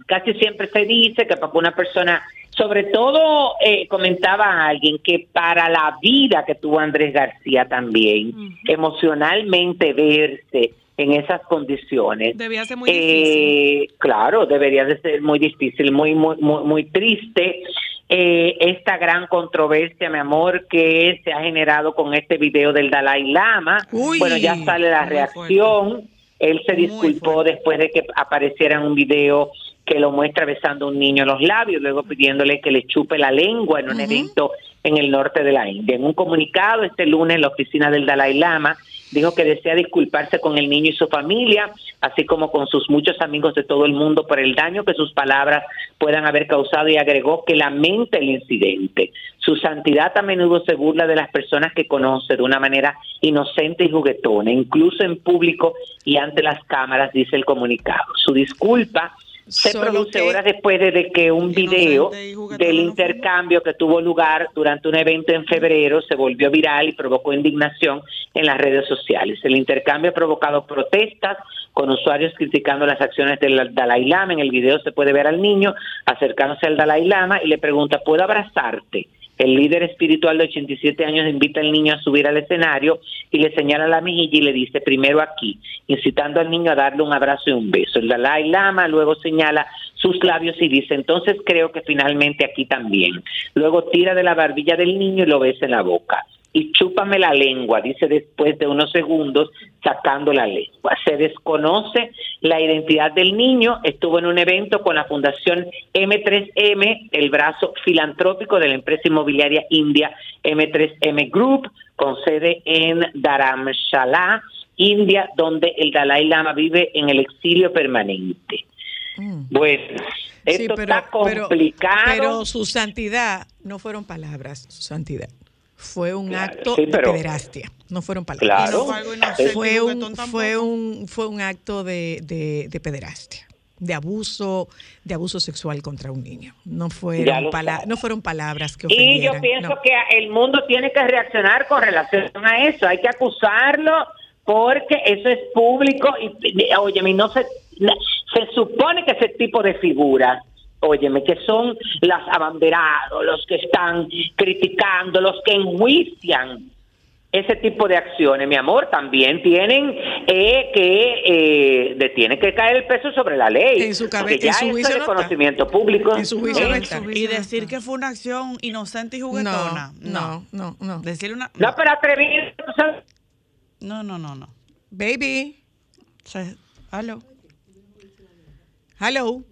casi siempre se dice que para una persona, sobre todo eh, comentaba alguien que para la vida que tuvo Andrés García también, emocionalmente verse en esas condiciones, Debía ser muy difícil. eh, claro, debería de ser muy difícil, muy, muy, muy, muy triste. eh, esta gran controversia, mi amor, que se ha generado con este video del Dalai Lama. Uy, bueno, ya sale la reacción. Él se disculpó después de que apareciera en un video que lo muestra besando a un niño en los labios, luego pidiéndole que le chupe la lengua en un evento en el norte de la India. En un comunicado este lunes, la oficina del Dalai Lama dijo que desea disculparse con el niño y su familia, así como con sus muchos amigos de todo el mundo por el daño que sus palabras puedan haber causado y agregó que lamenta el incidente. Su santidad a menudo se burla de las personas que conoce de una manera inocente y juguetona, incluso en público y ante las cámaras, dice el comunicado. Su disculpa se Solo produce horas después de, que un video del intercambio que tuvo lugar durante un evento en febrero se volvió viral y provocó indignación en las redes sociales. El intercambio ha provocado protestas con usuarios criticando las acciones del Dalai Lama. En el video se puede ver al niño acercándose al Dalai Lama y le pregunta, ¿puedo abrazarte? El líder espiritual de 87 años invita al niño a subir al escenario y le señala la mejilla y le dice primero aquí, incitando al niño a darle un abrazo y un beso. El Dalai Lama luego señala sus labios y dice, entonces creo que finalmente aquí también. Luego tira de la barbilla del niño y lo besa en la boca. Y chúpame la lengua, dice después de unos segundos, sacando la lengua. Se desconoce la identidad del niño. Estuvo en un evento con la Fundación M3M, el brazo filantrópico de la empresa inmobiliaria india M3M Group, con sede en Dharamshala, India, donde el Dalai Lama vive en el exilio permanente. Mm. Bueno, Sí, esto pero- está pero- complicado. Pero su santidad no fueron palabras, su santidad. Fue un Claro, acto sí, pero- de pederastia, no fueron palabras. Claro. Y no fue un, fue un, fue un acto de, de, de pederastia. de abuso, de abuso sexual contra un niño. No fueron, pala- no fueron palabras que Y yo ofendieran. pienso no. que el mundo tiene que reaccionar con relación a eso. Hay que acusarlo porque eso es público y, y, óyeme, no se, se supone que ese tipo de figuras, óyeme, que son las abanderados, los que están criticando, los que enjuician ese tipo de acciones, mi amor, también tienen eh, que eh, de- tiene que caer el peso sobre la ley. En su cabe- Porque ya en su juicio es de no está. conocimiento público. En su juicio ¿eh? no en está. su Y no decir que fue una acción inocente y No, juguetona. no, no, no. Decir una. No, pero atrevido, No, no, no, no. Baby, Aló. hello.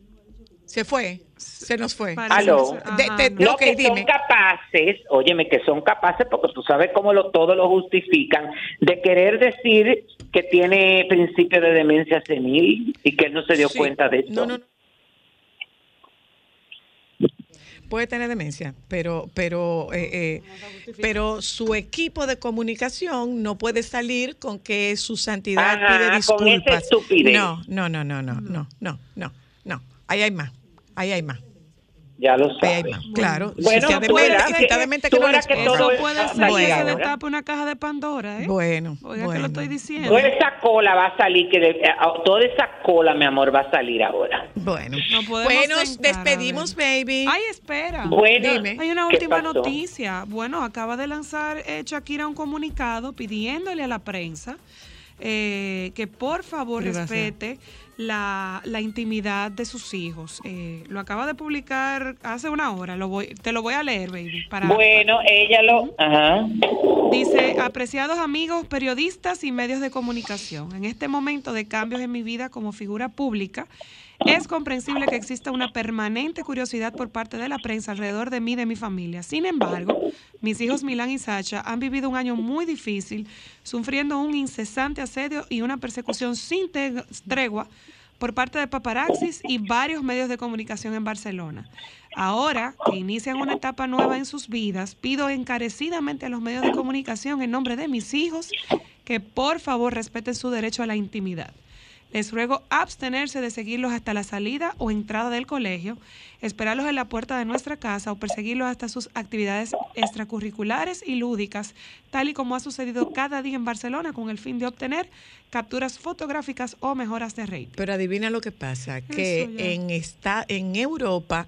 Se fue, se nos fue. No, que son capaces, óyeme, que son capaces, porque tú sabes cómo lo, todo lo justifican, de querer decir que tiene principio de demencia senil y que él no se dio cuenta de esto. No, no, Puede tener demencia, pero, pero, eh, eh, pero su equipo de comunicación no puede salir con que su santidad pide disculpas. Con esa estupidez. No, no, no, no, no, no, no, no. Ahí hay más, ahí hay más, Ya lo ahí hay sabes. más. Claro, Bueno, si está verás y si que- está que verás que todo Eso puede es ser que se ahora. destape una caja de Pandora, ¿eh? Bueno, Oiga, que lo bueno. estoy diciendo. Toda esa cola va a salir, que de- eh, toda esa cola, mi amor, va a salir ahora. Bueno, No podemos bueno, sentar, despedimos, baby. Ay, espera. Bueno, Dime. Hay una ¿qué última noticia. Bueno, acaba de lanzar eh, Shakira un comunicado pidiéndole a la prensa eh, que por favor respete la, la intimidad de sus hijos. Eh, lo acaba de publicar hace una hora. Lo voy, te lo voy a leer, baby. Para, Bueno, ella lo... Ajá. Dice, apreciados amigos periodistas y medios de comunicación, en este momento de cambios en mi vida como figura pública, es comprensible que exista una permanente curiosidad por parte de la prensa alrededor de mí y de mi familia. Sin embargo, mis hijos Milán y Sacha han vivido un año muy difícil, sufriendo un incesante asedio y una persecución sin tregua por parte de paparazzis y varios medios de comunicación en Barcelona. Ahora que inician una etapa nueva en sus vidas, pido encarecidamente a los medios de comunicación en nombre de mis hijos que por favor respeten su derecho a la intimidad. Les ruego abstenerse de seguirlos hasta la salida o entrada del colegio, esperarlos en la puerta de nuestra casa o perseguirlos hasta sus actividades extracurriculares y lúdicas, tal y como ha sucedido cada día en Barcelona con el fin de obtener capturas fotográficas o mejoras de rating. Pero adivina lo que pasa, que en esta, en Europa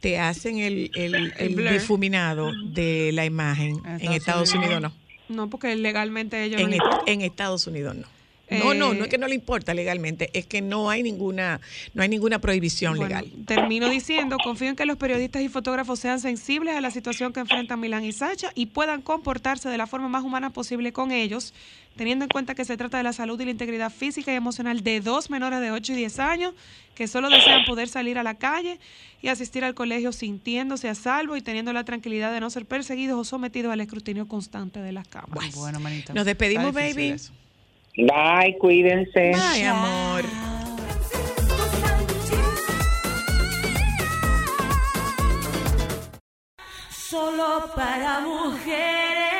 te hacen el, el, el difuminado de la imagen. En En Estados Unidos no. No, porque legalmente ellos En, no est- en Estados Unidos no. No, no, no es Eh, que no le importa legalmente, es que no hay ninguna, no hay ninguna prohibición Bueno, legal. termino diciendo, confío en que los periodistas y fotógrafos sean sensibles a la situación que enfrentan Milán y Sacha y puedan comportarse de la forma más humana posible con ellos, teniendo en cuenta que se trata de la salud y la integridad física y emocional de dos menores de 8 y 10 años que solo desean poder salir a la calle y asistir al colegio sintiéndose a salvo y teniendo la tranquilidad de no ser perseguidos o sometidos al escrutinio constante de las cámaras. Bueno, manita. Nos despedimos, baby. eso. Bye, cuídense. Ay, amor. Solo para mujeres.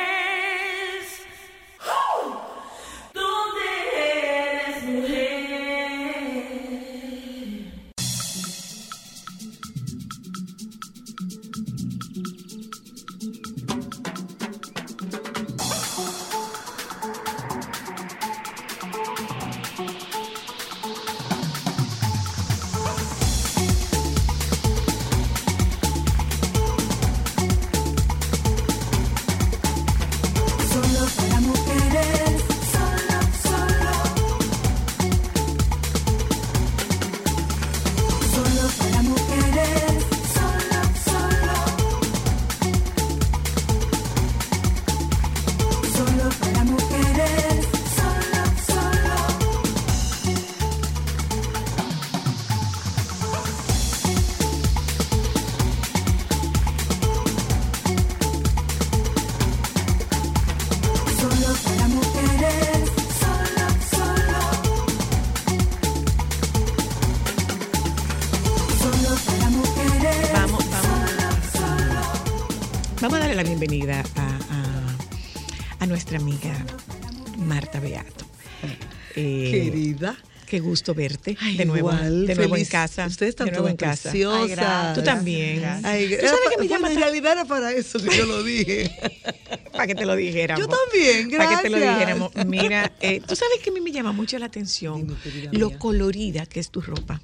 Qué gusto verte Ay, de nuevo, igual, de nuevo en casa. Ustedes están de nuevo en casa. Ay, gracias. Tú también. Ay, ¿Tú sabes que me bueno, llama en realidad era para eso que yo lo dije. para que te lo dijéramos. Yo también, Para que te lo gracias. dijéramos. Mira, eh, tú sabes que a mí me llama mucho la atención Dime, lo mía. colorida que es tu ropa.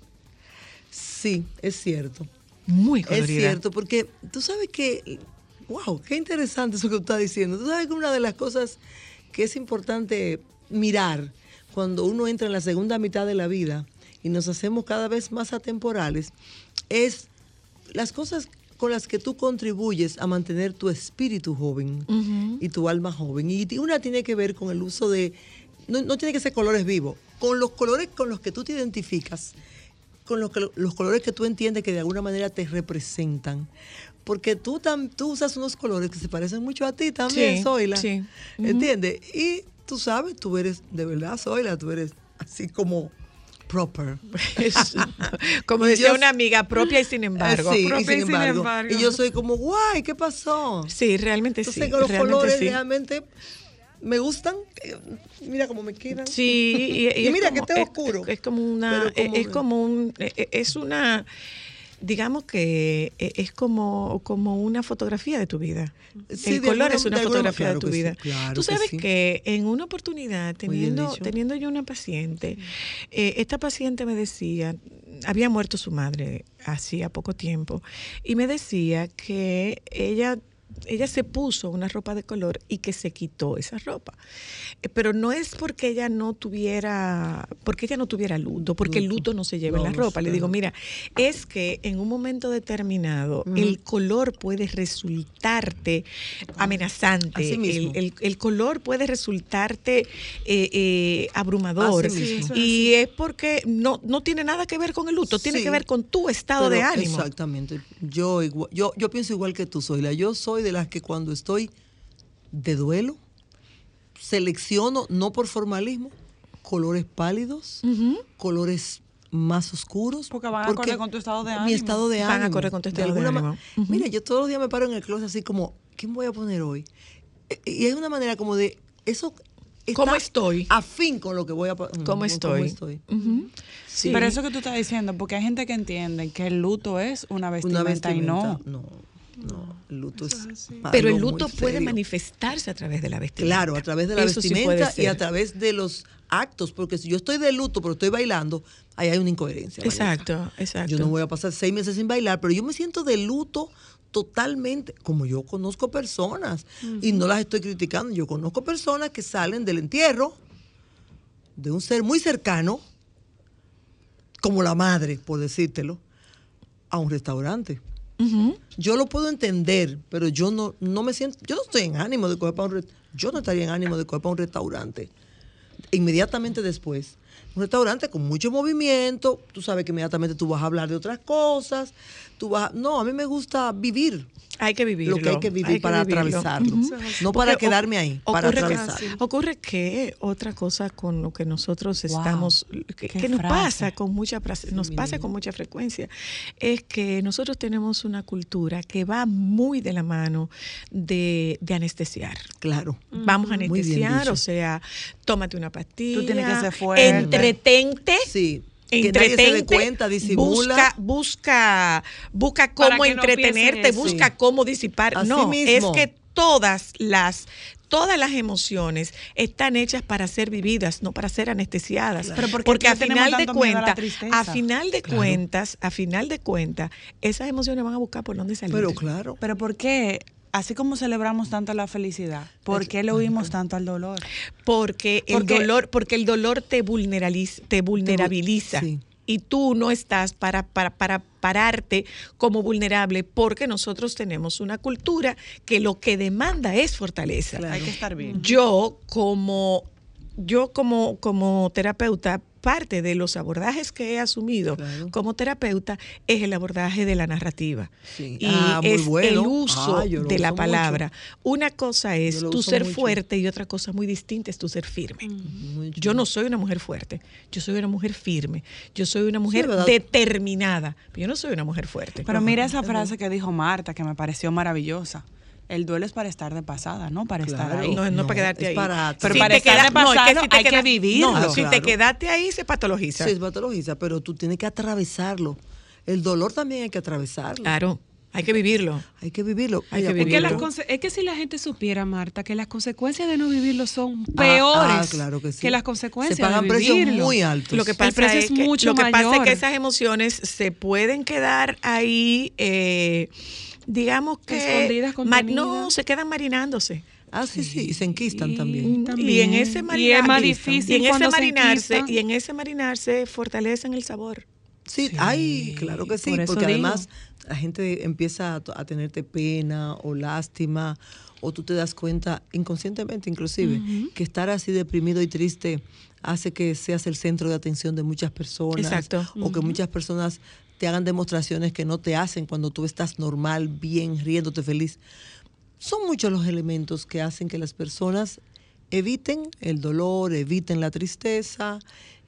Sí, es cierto. Muy Es colorida. cierto, porque tú sabes que, wow, qué interesante eso que tú estás diciendo. Tú sabes que una de las cosas que es importante mirar cuando uno entra en la segunda mitad de la vida y nos hacemos cada vez más atemporales es las cosas con las que tú contribuyes a mantener tu espíritu joven y tu alma joven. Y una tiene que ver con el uso de, no, no tiene que ser colores vivos, con los colores con los que tú te identificas con los, que- los colores que tú entiendes que de alguna manera te representan. Porque tú, tam- tú usas unos colores que se parecen mucho a ti también, Sí, Zoila. sí. Ujú. ¿Entiendes? Y tú sabes, tú eres, de verdad, Zoila, tú eres así como proper. Como decía yo- una amiga propia y sin embargo. Eh, sí, propia y y sin sin embargo. embargo. Y yo soy como, guay, ¿qué pasó? Sí, realmente Entonces, sí. con los colores sí. realmente me gustan. Eh, Mira cómo me quedan. Sí, y, y Y es mira como- que esté es- oscuro. Es, como una, como- es, como un, e- es una, digamos que e- es como, como una fotografía de tu vida. Sí, el color alguna- es una de alguna- fotografía claro de tu sí, vida. claro Tú que sabes sí. que en una oportunidad, teniendo, teniendo yo una paciente, eh, esta paciente me decía, había muerto su madre hacía poco tiempo, y me decía que ella ella se puso una ropa de color y que se quitó esa ropa. Eh, Pero no es porque ella no tuviera, porque ella no tuviera luto, porque el luto no se lleva en la ropa. Le digo, mira, es que en un momento determinado el color puede resultarte amenazante, Así mismo. el, el- el color puede resultarte eh, eh, abrumador. Así mismo. y es porque no, no tiene nada que ver con el luto, tiene que ver con tu estado de ánimo. Exactamente. Yo, igua- yo, yo pienso igual que tú, Zoila. Yo soy de las que cuando estoy de duelo, selecciono, no por formalismo, colores pálidos, colores más oscuros. Porque van acorde con tu estado de Mi ánimo. estado de Van ánimo. acorde con tu De estado de ma- ánimo. Mira, yo todos los días me paro en el closet así como, ¿qué me voy a poner hoy? E- Y hay una manera como de, eso está ¿Cómo estoy? Afín con lo que voy a pa- ¿Cómo mm, estoy? Sí. Pero eso que tú estás diciendo, porque hay gente que entiende que el luto es una vestimenta, Una vestimenta. y no. No, no. El luto es. Pero el luto muy puede serio. manifestarse a través de la vestimenta. Claro, a través de la Eso sí puede vestimenta y a través de los actos, porque si yo estoy de luto pero estoy bailando, ahí hay una incoherencia. Exacto, exacto. Yo no voy a pasar seis meses sin bailar, pero yo me siento de luto totalmente, como yo conozco personas, y no las estoy criticando, yo conozco personas que salen del entierro de un ser muy cercano, como la madre, por decírtelo, a un restaurante. Yo lo puedo entender, pero yo no, no me siento, yo no estoy en ánimo de coger para un yo no estaría en ánimo de coger para un restaurante. Inmediatamente después, un restaurante con mucho movimiento, tú sabes que inmediatamente tú vas a hablar de otras cosas, tú vas, a- no, a mí me gusta vivir Hay que vivirlo. lo que hay que vivir para vivirlo. atravesarlo, no para Porque quedarme ahí, para ocurre que- atravesarlo. ocurre que otra cosa con lo que nosotros Wow, estamos, que, nos pasa con mucha nos pasa con mucha frecuencia, es que nosotros tenemos una cultura que va muy de la mano de, de anestesiar. Claro. Vamos a anestesiar, o sea, tómate una pastilla. Tú tienes que ser fuerte. Entretente. Sí, que nadie se dé Entretente, cuenta, disimula. Busca, busca, busca cómo no entretenerte, eso. busca Sí. cómo disipar. Así no, mismo. es que todas las todas las emociones están hechas para ser vividas, no para ser anestesiadas. Pero ¿por qué Porque a final de cuentas, a final de cuentas, a final de cuentas, esas emociones van a buscar por dónde salir. Pero claro, Pero ¿por qué, así como celebramos tanto la felicidad, por qué le huimos tanto al dolor? Porque el Porque- dolor, porque el dolor te vulneraliza, te vulnerabiliza. sí. Y tú no estás para, para, para pararte como vulnerable porque nosotros tenemos una cultura que lo que demanda es fortaleza. Hay que estar bien. Yo como yo como, como terapeuta, parte de los abordajes que he asumido Claro. como terapeuta es el abordaje de la narrativa. Sí. Y Ah, muy es bueno. el uso Ah, de la uso palabra. Una cosa es tu ser mucho. fuerte y otra cosa muy distinta es tu ser firme. Yo no soy una mujer fuerte, yo soy una mujer firme, yo soy una mujer ¿verdad? determinada, pero yo no soy una mujer fuerte. Pero mira esa frase que dijo Marta, que me pareció maravillosa. El duelo es para estar de pasada, ¿no? Para estar ahí. No, no, No, para quedarte es ahí. para- Pero Si para te estar queda- de no, es pasado, si te hay que vivirlo. No, si te quedaste ahí, se patologiza. Sí, es patologiza, pero tú tienes que atravesarlo. El dolor también hay que atravesarlo. Claro, hay que vivirlo. Hay que vivirlo. Hay que Es que, vivirlo. las conse- es que si la gente supiera, Marta, que las consecuencias de no vivirlo son Ah, peores ah, claro que, sí. las consecuencias Se pagan de precios vivirlo. muy altos. Lo que El pasa, precio es, es que, mucho lo que pasa es que esas emociones se pueden quedar ahí, eh, digamos que... Escondidas, no, se quedan marinándose. Ah, sí, sí, y se enquistan Y- también. también. Y en ese Y marinar- es más y- difícil y en ese marinarse y en ese marinarse fortalecen el sabor. Sí, ay, claro que sí, por porque digo. además la gente empieza a, a tenerte pena o lástima o tú te das cuenta inconscientemente inclusive que estar así deprimido y triste hace que seas el centro de atención de muchas personas Exacto. o que muchas personas te hagan demostraciones que no te hacen cuando tú estás normal, bien, riéndote feliz. Son muchos los elementos que hacen que las personas eviten el dolor, eviten la tristeza,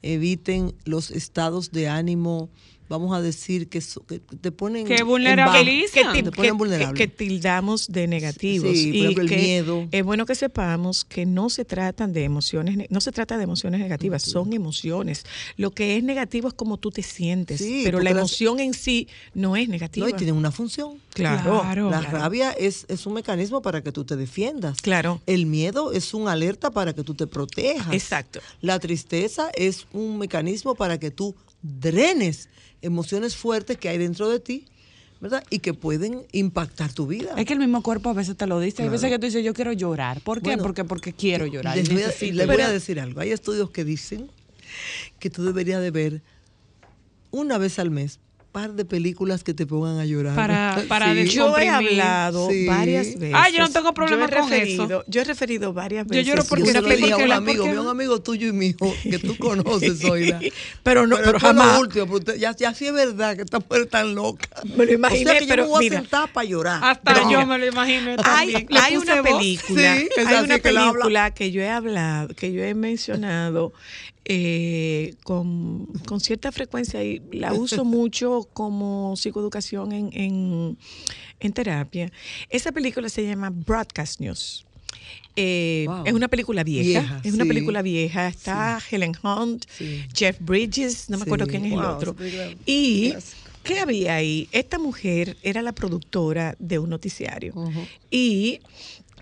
eviten los estados de ánimo, vamos a decir que, so- que te ponen Que en vulnerabilizan. bajo, que, te ponen que- vulnerable. que tildamos de negativos Sí, por y ejemplo, el que miedo. es bueno que sepamos que no se tratan de emociones ne- no se trata de emociones negativas son emociones lo que es negativo es como tú te sientes Sí, pero la las- emoción en sí no es negativa no, y tienen una función. claro Claro. La claro. rabia es, es un mecanismo para que tú te defiendas. Claro. El miedo es un alerta para que tú te protejas. Exacto. La tristeza es un mecanismo para que tú drenes emociones fuertes que hay dentro de ti, ¿verdad? Y que pueden impactar tu vida. Es que el mismo cuerpo a veces te lo dice. Hay Claro. veces que tú dices, yo quiero llorar. ¿Por qué? Bueno, porque, porque quiero llorar. Les voy, a, necesito les voy a decir algo. Hay estudios que dicen que tú deberías de ver una vez al mes par de películas que te pongan a llorar. Para- para Sí. yo he hablado Sí. varias veces Ah, yo no tengo problema Yo he con referido- eso. yo he referido varias Yo veces lloro Yo porque se la- lo dije a porque un amigo, porque- vi a un amigo tuyo y mío que tú conoces, Zoila. pero no pero, lo jamás último, pero usted- ya, ya sí es verdad que esta mujer es tan loca. Me lo imaginé, o sea que pero yo me voy mira. a sentar para llorar. Hasta Pero yo me lo imaginé hay, también. Hay puse una voz. película, Sí, hay una que película que yo he hablado, que yo he mencionado eh, con, con cierta frecuencia y la uso mucho como psicoeducación en, en, en terapia. Esa película se llama Broadcast News. Eh, Wow. Es una película vieja, Vieja, es una película vieja. Está Helen Hunt, Sí. Jeff Bridges, no me acuerdo quién es el otro. Y. ¿qué había ahí? Esta mujer era la productora de un noticiario. Y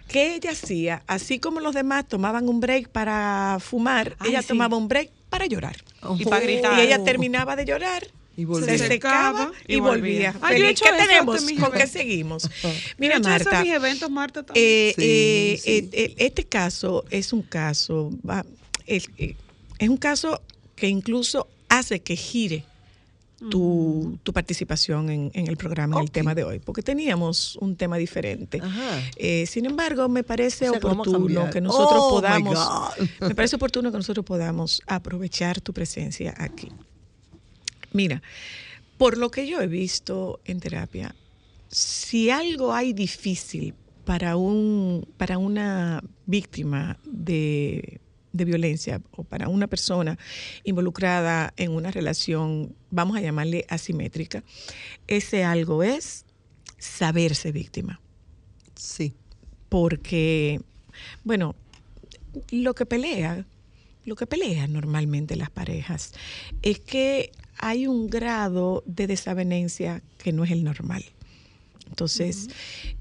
¿qué ella hacía? Así como los demás tomaban un break para fumar, Ay, ella sí. tomaba un break para llorar. Y para gritar. Y ella terminaba de llorar. Y volvía. Se Se secaba y y volvía. volvía. Ay, yo he ¿Qué tenemos? ¿Con qué seguimos? Mira, he hecho eso Marta. en mis eventos, Marta, también. Eh, Sí, eh, sí. eh, eh, este caso es un caso, va, es, eh, es un caso que incluso hace que gire tu, tu participación en, en el programa, en el tema de hoy, porque teníamos un tema diferente. Eh, sin embargo, me parece O sea, oportuno que nosotros Oh, podamos, me parece oportuno que nosotros podamos aprovechar tu presencia aquí. Mira, por lo que yo he visto en terapia, si algo hay difícil para un para una víctima de, de violencia o para una persona involucrada en una relación, vamos a llamarle asimétrica, ese algo es saberse víctima Sí. porque, bueno, lo que pelea, lo que pelea normalmente las parejas es que hay un grado de desavenencia que no es el normal. Entonces,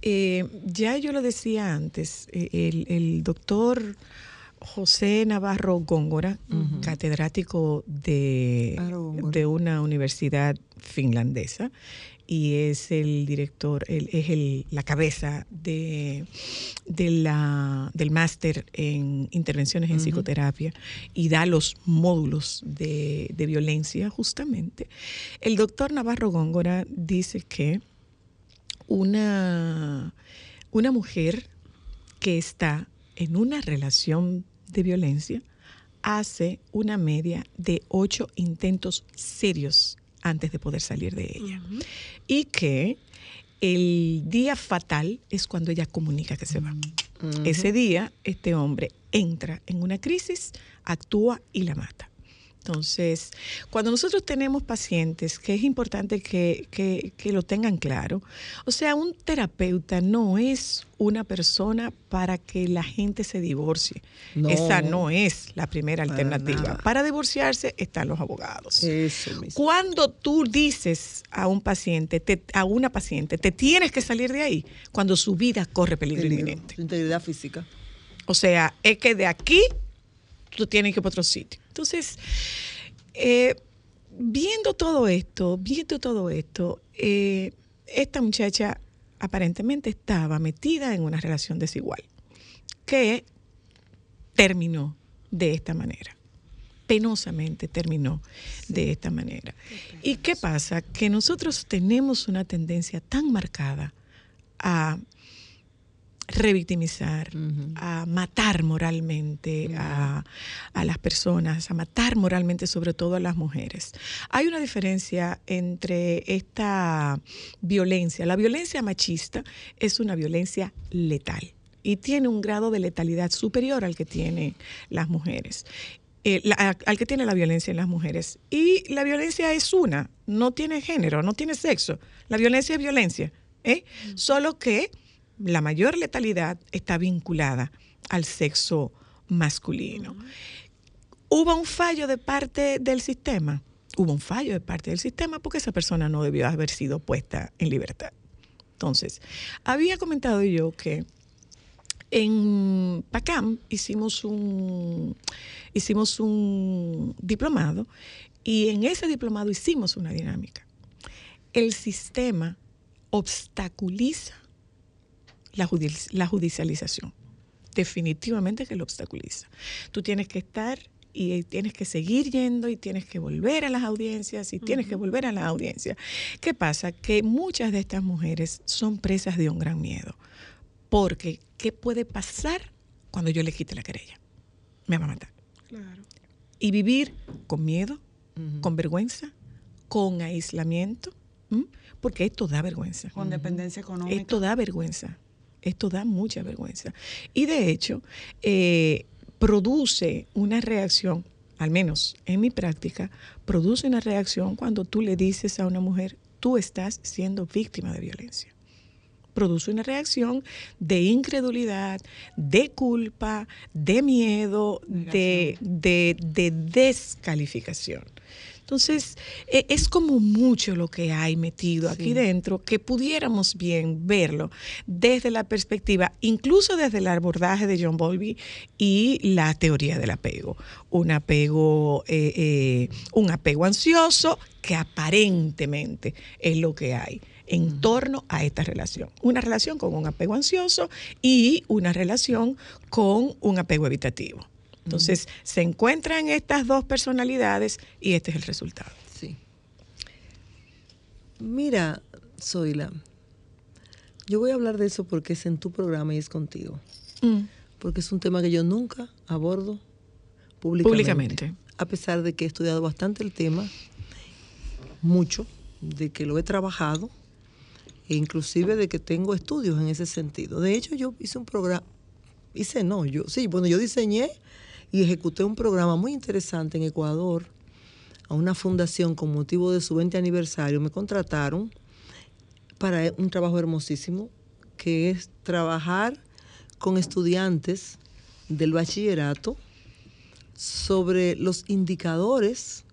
eh, ya yo lo decía antes, eh, el, el doctor José Navarro Góngora, catedrático de, Góngora. de una universidad finlandesa, y es el director, es el, la cabeza de, de la, del máster en intervenciones en psicoterapia y da los módulos de, de violencia justamente. El doctor Navarro Góngora dice que una, una mujer que está en una relación de violencia hace una media de ocho intentos serios antes de poder salir de ella. Y que el día fatal es cuando ella comunica que se va. Ese día, este hombre entra en una crisis, actúa y la mata. Entonces, cuando nosotros tenemos pacientes, que es importante que, que- que lo tengan claro, o sea, un terapeuta no es una persona para que la gente se divorcie. No. Esa no es la primera Para alternativa. nada. Para divorciarse están los abogados. Eso mismo. Cuando tú dices a un paciente, te- a una paciente, te tienes que salir de ahí, cuando su vida corre peligro Peligro, inminente. su integridad física. O sea, es que de aquí tú tienes que ir para otro sitio. Entonces, eh, viendo todo esto, viendo todo esto, eh, esta muchacha aparentemente estaba metida en una relación desigual que terminó de esta manera. Penosamente terminó de esta manera. ¿Y qué pasa? Que nosotros tenemos una tendencia tan marcada a revictimizar, a matar moralmente a, a las personas, a matar moralmente sobre todo a las mujeres. Hay una diferencia entre esta violencia. La violencia machista es una violencia letal y tiene un grado de letalidad superior al que tienen las mujeres. eh, la- al que tiene la violencia en las mujeres. Y la violencia es una, no tiene género, no tiene sexo. La violencia es violencia. ¿eh? Solo que la mayor letalidad está vinculada al sexo masculino. ¿Hubo un fallo de parte del sistema? Hubo un fallo de parte del sistema porque esa persona no debió haber sido puesta en libertad. Entonces, había comentado yo que en PACAM hicimos un, hicimos un diplomado y en ese diplomado hicimos una dinámica. El sistema obstaculiza la, judi- la judicialización. Definitivamente que lo obstaculiza. Tú tienes que estar y tienes que seguir yendo y tienes que volver a las audiencias y tienes que volver a las audiencias. ¿Qué pasa? Que muchas de estas mujeres son presas de un gran miedo. Porque, ¿qué puede pasar cuando yo le quite la querella? Me va a matar. Claro. Y vivir con miedo, con vergüenza, con aislamiento, ¿m? porque esto da vergüenza. Con dependencia económica. Esto da vergüenza. Esto da mucha vergüenza. Y de hecho, eh, produce una reacción, al menos en mi práctica, produce una reacción cuando tú le dices a una mujer, tú estás siendo víctima de violencia. Produce una reacción de incredulidad, de culpa, de miedo, de, de- de descalificación. Entonces, e- es como mucho lo que hay metido aquí dentro que pudiéramos bien verlo desde la perspectiva, incluso desde el abordaje de John Bowlby y la teoría del apego. Un apego, eh, eh, un apego ansioso que aparentemente es lo que hay en torno a esta relación. Una relación con un apego ansioso y una relación con un apego evitativo. Entonces, se encuentran estas dos personalidades y este es el resultado. Sí. Mira, Zoila, yo voy a hablar de eso porque es en tu programa y es contigo. Porque es un tema que yo nunca abordo públicamente. Públicamente. A pesar de que he estudiado bastante el tema, mucho, de que lo he trabajado, e inclusive de que tengo estudios en ese sentido. De hecho, yo hice un programa, hice no, yo sí, bueno, yo diseñé y ejecuté un programa muy interesante en Ecuador a una fundación con motivo de su 20 aniversario. Me contrataron para un trabajo hermosísimo que es trabajar con estudiantes del bachillerato sobre los indicadores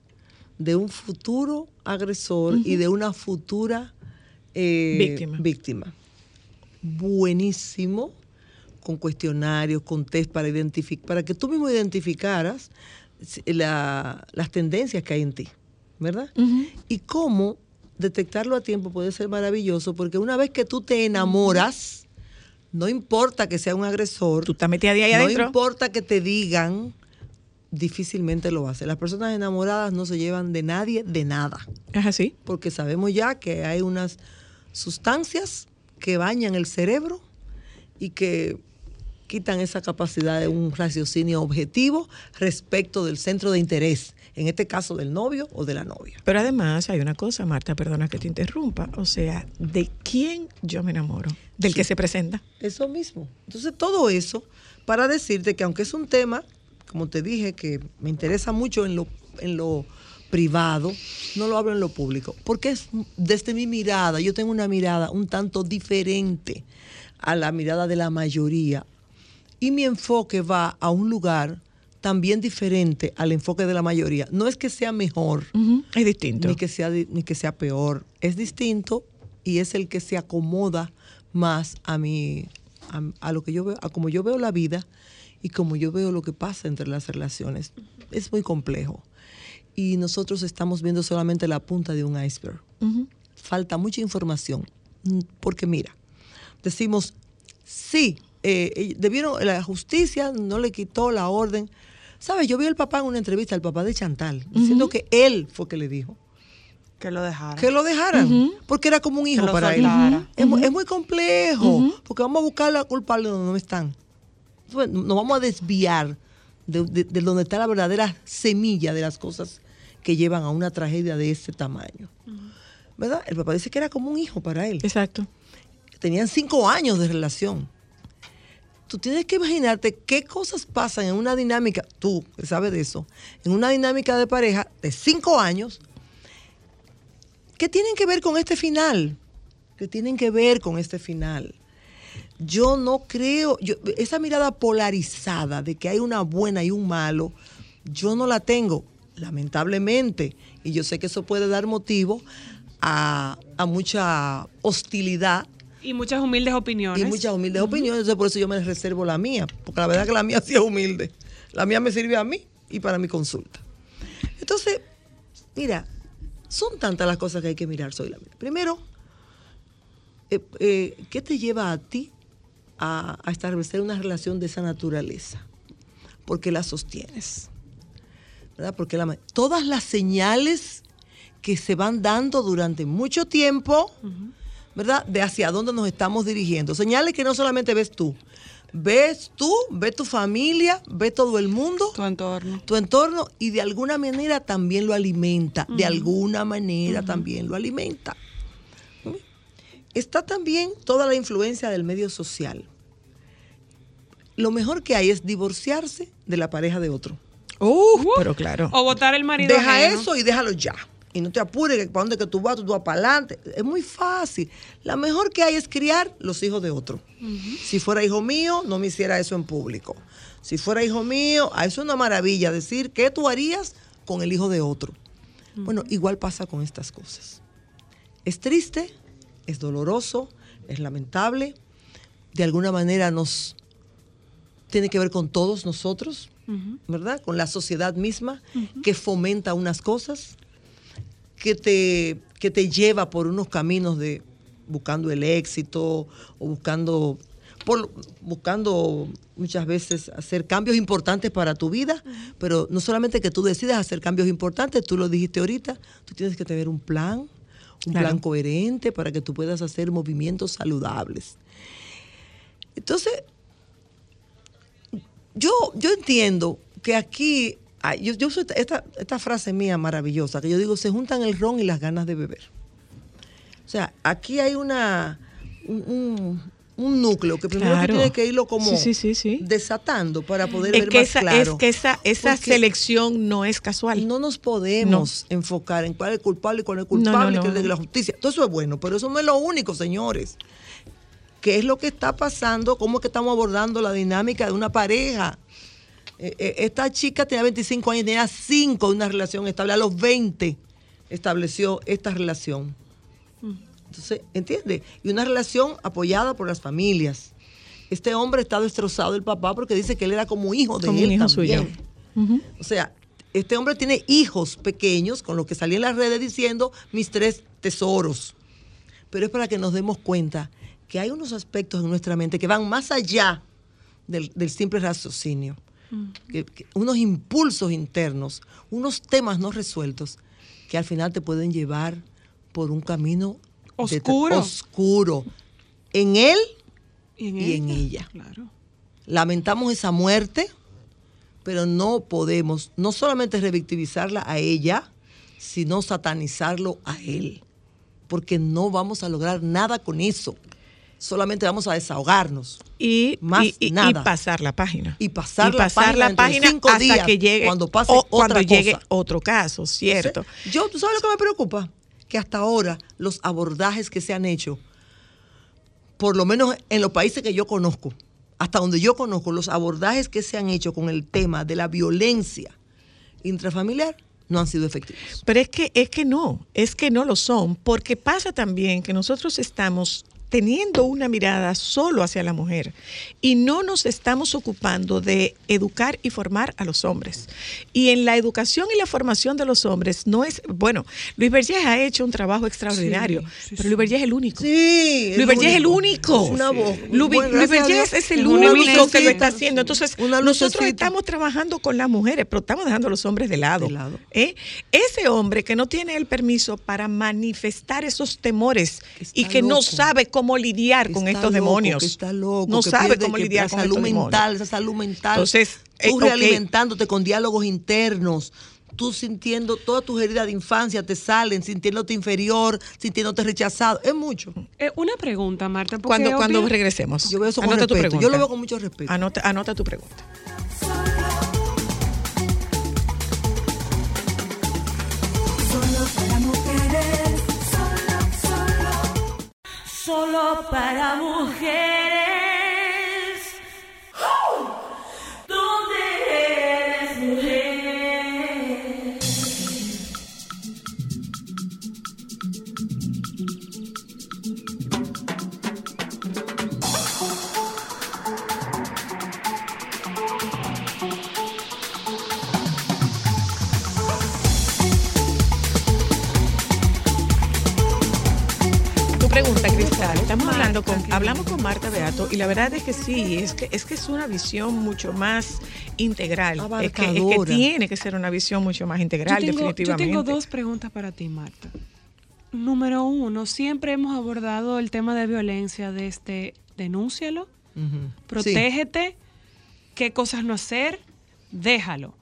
de un futuro agresor y de una futura eh, Víctima. víctima. Buenísimo, con cuestionarios, con test para identificar, para que tú mismo identificaras la- las tendencias que hay en ti, ¿verdad? Y cómo detectarlo a tiempo puede ser maravilloso, porque una vez que tú te enamoras, no importa que sea un agresor, Tú estás metida de ahí no adentro. importa que te digan, difícilmente lo hace. Las personas enamoradas no se llevan de nadie, de nada, Es así. porque sabemos ya que hay unas sustancias que bañan el cerebro y que quitan esa capacidad de un raciocinio objetivo respecto del centro de interés, en este caso del novio o de la novia. Pero además hay una cosa, Marta, perdona que te interrumpa. O sea, ¿de quién yo me enamoro? Del que se presenta. Eso mismo. Entonces, todo eso para decirte que aunque es un tema, como te dije, que me interesa mucho en lo en lo privado, no lo hablo en lo público, porque es desde mi mirada, yo tengo una mirada un tanto diferente a la mirada de la mayoría y mi enfoque va a un lugar también diferente al enfoque de la mayoría. No es que sea mejor, Es distinto. ni que sea ni que sea peor, es distinto y es el que se acomoda más a mi a, a lo que yo veo, a como yo veo la vida y como yo veo lo que pasa entre las relaciones. Es muy complejo. Y nosotros estamos viendo solamente la punta de un iceberg. Falta mucha información. Mm, Porque mira, decimos, sí, eh, debieron, la justicia no le quitó la orden. ¿Sabes? Yo vi al papá en una entrevista, al papá de Chantal, diciendo que él fue que le dijo Que lo dejara. que lo dejaran, porque era como un hijo para él. Es, es muy complejo, porque vamos a buscar la culpable donde no están. Nos vamos a desviar de, de- de donde está la verdadera semilla de las cosas que llevan a una tragedia de ese tamaño. ¿Verdad? El papá dice que era como un hijo para él. Exacto. Tenían cinco años de relación. Tú tienes que imaginarte qué cosas pasan en una dinámica, tú sabes de eso, en una dinámica de pareja de cinco años, que tienen que ver con este final, que tienen que ver con este final. Yo no creo, esa mirada polarizada de que hay una buena y un malo, yo no la tengo, lamentablemente, y yo sé que eso puede dar motivo a mucha hostilidad Y muchas humildes opiniones. y muchas humildes opiniones, entonces por eso yo me reservo la mía, porque la verdad que la mía sí es humilde. La mía me sirve a mí y para mi consulta. Entonces, mira, son tantas las cosas que hay que mirar, soy la Primero, eh, eh, ¿qué te lleva a ti a, a establecer una relación de esa naturaleza? Porque la sostienes. ¿Verdad? Porque la, todas las señales que se van dando durante mucho tiempo, ¿verdad? De hacia dónde nos estamos dirigiendo. Señales que no solamente ves tú, ves tú, ves tu familia, ves todo el mundo, Tu entorno. tu entorno y de alguna manera también lo alimenta. De alguna manera también lo alimenta. Está también toda la influencia del medio social. Lo mejor que hay es divorciarse de la pareja de otro. Uh, pero claro. O votar el marido. Deja ajeno. eso y déjalo ya. Y no te apures, que para dónde que tú vas, tú vas para adelante. Es muy fácil. La mejor que hay es criar los hijos de otro. Si fuera hijo mío, no me hiciera eso en público. Si fuera hijo mío, ah, eso es una maravilla decir qué tú harías con el hijo de otro. Bueno, igual pasa con estas cosas. Es triste, es doloroso, es lamentable. De alguna manera nos tiene que ver con todos nosotros, ¿verdad? Con la sociedad misma que fomenta unas cosas, que te, que te lleva por unos caminos de buscando el éxito o buscando, por, buscando muchas veces hacer cambios importantes para tu vida, pero no solamente que tú decidas hacer cambios importantes, tú lo dijiste ahorita, tú tienes que tener un plan, un Claro. plan coherente para que tú puedas hacer movimientos saludables. Entonces, yo, yo entiendo que aquí, yo, yo uso esta, esta frase mía maravillosa, que yo digo, se juntan el ron y las ganas de beber. O sea, aquí hay una un, un- un núcleo que primero Claro. tienes que irlo como Sí, sí, sí, sí. desatando para poder Es ver que, más esa, claro. es que esa, esa selección no es casual. no nos podemos enfocar en cuál es el culpable y cuál es el No, no, culpable, no, que es de la justicia. Todo eso es bueno, pero eso no es lo único, señores. ¿Qué es lo que está pasando? ¿Cómo es que estamos abordando la dinámica de una pareja? Eh, eh, esta chica tenía 25 años, tenía 5 de una relación estable. A los 20 estableció esta relación. Entonces, ¿entiende? Y una relación apoyada por las familias. Este hombre está destrozado el papá porque dice que él era como hijo de Como él un hijo también. suyo. O sea, este hombre tiene hijos pequeños con los que salía en las redes diciendo mis tres tesoros. Pero es para que nos demos cuenta que hay unos aspectos en nuestra mente que van más allá del, del simple raciocinio. Que- que unos impulsos internos, unos temas no resueltos que al final te pueden llevar por un camino de- Oscuro. en él Y en, y en ella. Claro. Lamentamos esa muerte, pero no podemos no solamente revictimizarla a ella, sino satanizarlo a él, porque no vamos a lograr nada con eso. Solamente vamos a desahogarnos y, Más y- y- y nada. pasar la página. y pasar, y la página, la página cinco hasta días, que llegue cuando pase o otra cuando llegue otro caso, cierto. Yo, ¿tú sabes lo que me preocupa? Que hasta ahora los abordajes que se han hecho, por lo menos en los países que yo conozco, hasta donde yo conozco, los abordajes que se han hecho con el tema de la violencia intrafamiliar no han sido efectivos. Pero es que, es que no, es que no lo son, porque pasa también que nosotros estamos teniendo una mirada solo hacia la mujer y no nos estamos ocupando de educar y formar a los hombres. Y en la educación y la formación de los hombres no es, bueno, Luis Vergés ha hecho un trabajo extraordinario, Sí, sí, pero. Luis Vergés es el único. Sí, Luis Vergés es el único. Es una voz. Lu- Bueno, Luis a Vergés es el único que lo está haciendo. Entonces, nosotros estamos trabajando con las mujeres, pero estamos dejando a los hombres de lado. De lado. ¿eh? Ese hombre que no tiene el permiso para manifestar esos temores Que y que no sabe cómo lidiar Que con estos loco, demonios. que está loco, no que sabe pierde- cómo que lidiar con salud estos mental, esa salud mental. Entonces, eh, tú ok. realimentándote con diálogos internos, tú sintiendo todas tus heridas de infancia te salen, sintiéndote inferior, sintiéndote rechazado. Es mucho. Eh, una pregunta, Marta. porque Cuando, cuando regresemos. Yo veo eso con Anota tu respeto. Yo lo veo con mucho respeto. Anota, anota tu pregunta. Solo para mujeres. Pregunta, Cristal. Estamos Marta, hablando con, hablamos con Marta Beato y la verdad es que sí, es que es que es una visión mucho más integral. Es que, es que Abarcadora. tiene que ser una visión mucho más integral, yo tengo, yo definitivamente. tengo dos preguntas para ti, Marta. Número uno, siempre hemos abordado el tema de violencia desde denúncialo, Ujú. protégete, qué cosas no hacer, déjalo.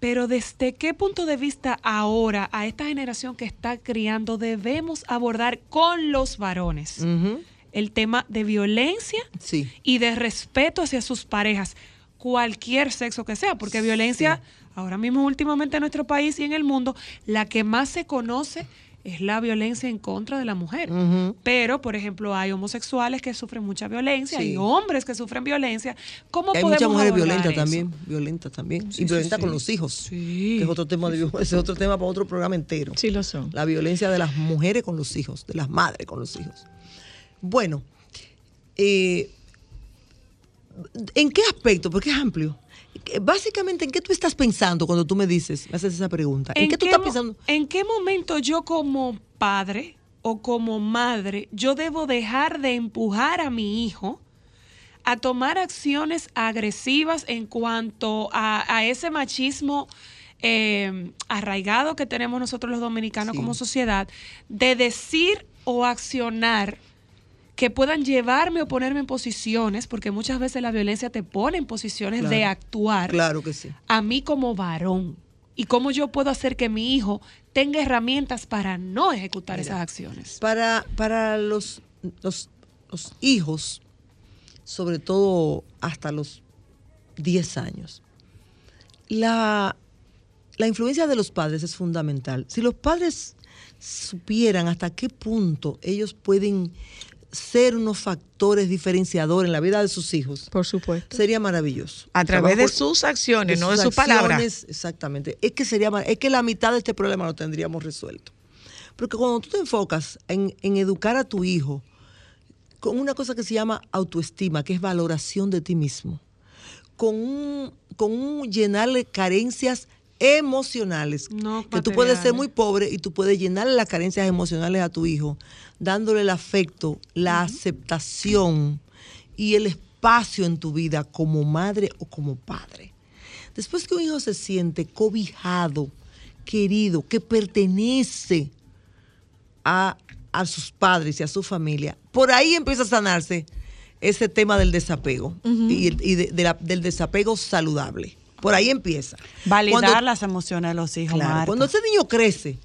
Pero desde qué punto de vista ahora, a esta generación que está criando, debemos abordar con los varones el tema de violencia Sí. y de respeto hacia sus parejas, cualquier sexo que sea, porque violencia, ahora mismo últimamente en nuestro país y en el mundo, la que más se conoce es la violencia en contra de la mujer. Pero, por ejemplo, hay homosexuales que sufren mucha violencia, Sí. hay hombres que sufren violencia. ¿Cómo Hay podemos muchas mujeres violentas también, violentas también. Sí, y sí, violentas sí. con los hijos. Sí. Que es otro tema, de, ese es otro tema para otro programa entero. Sí lo son. La violencia de las mujeres con los hijos, de las madres con los hijos. Bueno, eh, ¿en qué aspecto? Porque es amplio. Básicamente, ¿en qué tú estás pensando cuando tú me dices, me haces esa pregunta? ¿En, qué tú estás pensando? ¿En qué momento yo como padre o como madre, yo debo dejar de empujar a mi hijo a tomar acciones agresivas en cuanto a, a ese machismo eh, arraigado que tenemos nosotros los dominicanos Sí. como sociedad, de decir o accionar que puedan llevarme o ponerme en posiciones, porque muchas veces la violencia te pone en posiciones de actuar Claro que sí. a mí como varón y cómo yo puedo hacer que mi hijo tenga herramientas para no ejecutar Mira. esas acciones. Para, para los, los, los hijos, sobre todo hasta los 10 años, la, la influencia de los padres es fundamental. Si los padres supieran hasta qué punto ellos pueden ser unos factores diferenciadores en la vida de sus hijos, Por supuesto. sería maravilloso. A través de sus acciones, no de sus palabras. Exactamente. Es que sería es que la mitad de este problema lo tendríamos resuelto. Porque cuando tú te enfocas en, en educar a tu hijo con una cosa que se llama autoestima, que es valoración de ti mismo, con un, con un llenarle carencias emocionales, No que tú puedes ser muy pobre y tú puedes llenarle las carencias emocionales a tu hijo, dándole el afecto, la aceptación y el espacio en tu vida como madre o como padre. Después que un hijo se siente cobijado, querido, que pertenece a, a sus padres y a su familia, por ahí empieza a sanarse ese tema del desapego y, el- y de- de la- del desapego saludable. Por ahí empieza. Validar Cuando- las emociones de los hijos, Claro, Marta. cuando ese niño crece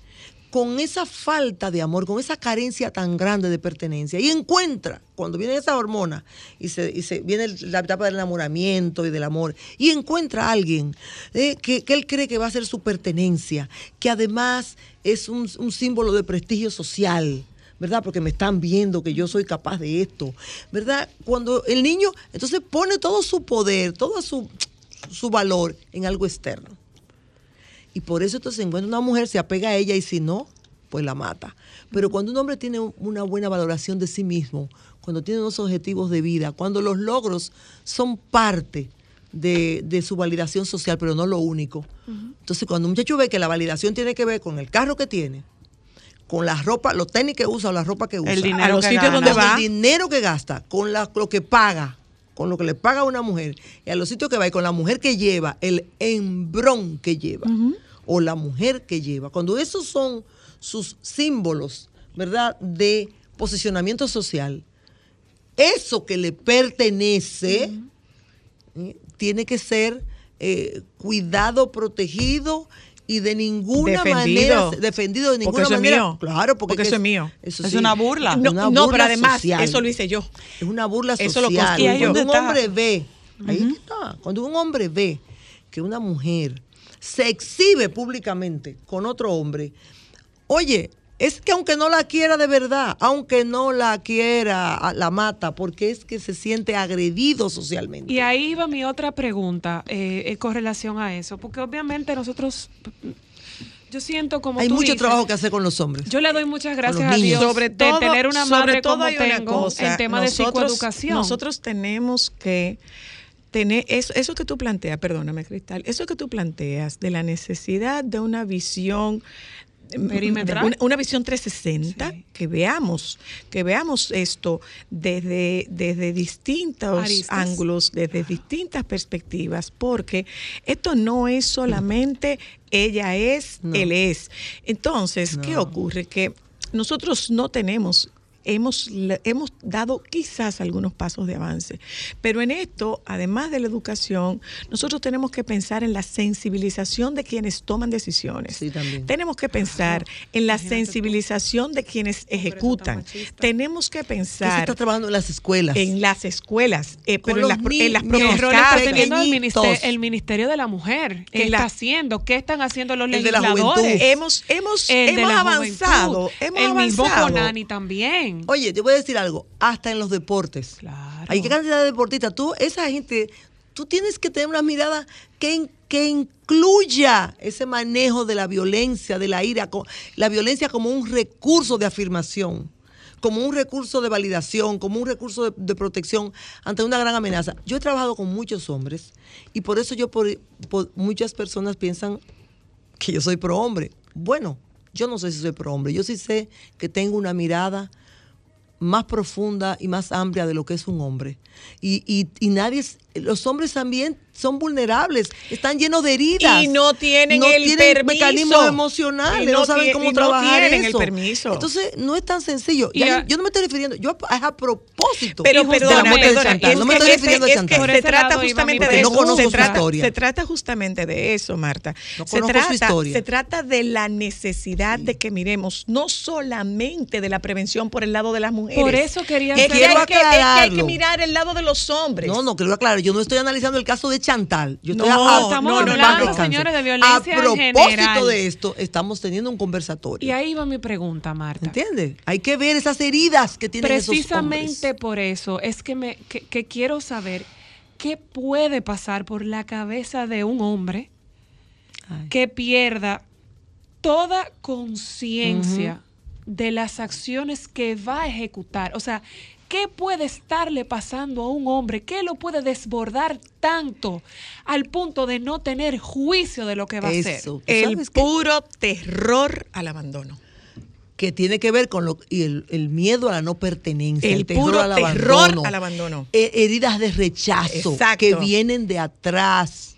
con esa falta de amor, con esa carencia tan grande de pertenencia, y encuentra, cuando viene esa hormona, y se, y se viene la etapa del enamoramiento y del amor, y encuentra a alguien eh, que, que él cree que va a ser su pertenencia, que además es un, un símbolo de prestigio social. ¿Verdad? Porque me están viendo que yo soy capaz de esto. ¿Verdad? Cuando el niño entonces pone todo su poder, todo su, su valor en algo externo. Y por eso entonces encuentra una mujer, se apega a ella y si no, pues la mata. Pero cuando un hombre tiene un- una buena valoración de sí mismo, cuando tiene unos objetivos de vida, cuando los logros son parte de, de su validación social, pero no lo único. Entonces cuando un muchacho ve que la validación tiene que ver con el carro que tiene, con la ropa, los tenis que usa o la ropa que usa, dinero a los que sitios gana. donde con va. el dinero que gasta, con la- lo que paga, con lo que le paga a una mujer, y a los sitios que va y con la mujer que lleva, el embrón que lleva, o la mujer que lleva. Cuando esos son sus símbolos, ¿verdad?, de posicionamiento social, eso que le pertenece ¿eh? tiene que ser eh, cuidado, protegido y de ninguna Defendido. manera defendido de Porque ninguna eso es manera. mío. Claro, porque, Porque que eso es mío. eso Es una burla. No, Una no, pero además, social. eso lo hice yo. Es una burla Eso lo social. construyo. Y ahí Cuando un está. hombre ve, ahí está, cuando un hombre ve que una mujer se exhibe públicamente con otro hombre, oye, es que aunque no la quiera de verdad, aunque no la quiera, la mata, porque es que se siente agredido socialmente. Y ahí va mi otra pregunta eh, eh, con relación a eso, porque obviamente nosotros, yo siento como Hay tú mucho dices, trabajo que hacer con los hombres. Yo le doy muchas gracias los a niños. Dios sobre de todo, tener una sobre madre todo como hay una tengo cosa, en tema de psicoeducación. Nosotros tenemos que tener eso, eso que tú planteas, perdóname, Cristal, eso que tú planteas de la necesidad de una visión. Una, una visión 360, Sí. que veamos, que veamos esto desde, desde distintos Aristas. ángulos, desde distintas perspectivas, porque esto no es solamente ella es, No. él es. Entonces, ¿qué ocurre? Que nosotros no tenemos hemos, le- hemos dado quizás algunos pasos de avance. Pero en esto, además de la educación, nosotros tenemos que pensar en la sensibilización de quienes toman decisiones. Sí, también. Tenemos que pensar en la sensibilización de quienes ejecutan. Tenemos que ¿Qué se pensar está trabajando en las escuelas? en las escuelas, eh, pero en las, en las niños. ¿Qué propias casas. teniendo el ministerio, el ministerio de la Mujer? ¿Qué En la- está haciendo? ¿Qué están haciendo los El de la legisladores? Hemos, hemos, El de hemos la avanzado, juventud. hemos el mismo avanzado. Conani también. Oye, te voy a decir algo, hasta en los deportes. Claro. Hay cantidad de deportistas. Tú, esa gente, tú tienes que tener una mirada que, que incluya ese manejo de la violencia, de la ira, la violencia como un recurso de afirmación, como un recurso de validación, como un recurso de, de protección ante una gran amenaza. Yo he trabajado con muchos hombres y por eso yo, por, por- muchas personas piensan que yo soy pro hombre. Bueno, yo no sé si soy pro hombre, yo sí sé que tengo una mirada más profunda y más amplia de lo que es un hombre. Y, y, nadie, los hombres también son vulnerables, están llenos de heridas. Y no tienen no el tienen permiso. mecanismos emocionales, no, no saben cómo y no trabajar tienen el permiso. Entonces, no es tan sencillo. Y Ya a- yo, no me estoy refiriendo, yo a- es a propósito Pero de la perdona, muerte de perdona, Chantal. es No me que- estoy refiriendo a es Chantal. Se trata justamente de no eso. conozco se su trata, historia. se trata justamente de eso, Marta. No se, conozco su trata, historia. se trata de la necesidad de que miremos no solamente de la prevención por el lado de las mujeres. Por eso quería es que, hay que, es que hay que aclararlo. mirar el lado de los hombres. No, no, que lo aclaro. Yo no estoy analizando el caso de Chantal. Yo estoy No, a- estamos no, no, hablando, no. señores, de violencia A propósito general. de esto, estamos teniendo un conversatorio. Y ahí va mi pregunta, Marta. ¿Entiendes? Hay que ver esas heridas que tienen esos Precisamente hombres. por eso es que, me, que, que quiero saber qué puede pasar por la cabeza de un hombre Ay. que pierda toda conciencia de las acciones que va a ejecutar. O sea, ¿qué puede estarle pasando a un hombre? ¿Qué lo puede desbordar tanto al punto de no tener juicio de lo que va a hacer? Eso. ¿Tú el qué? puro terror al abandono. que tiene que ver con lo y el, el miedo a la no pertenencia, El el, terror puro al terror abandono, al abandono. eh, heridas de rechazo Exacto. que vienen de atrás.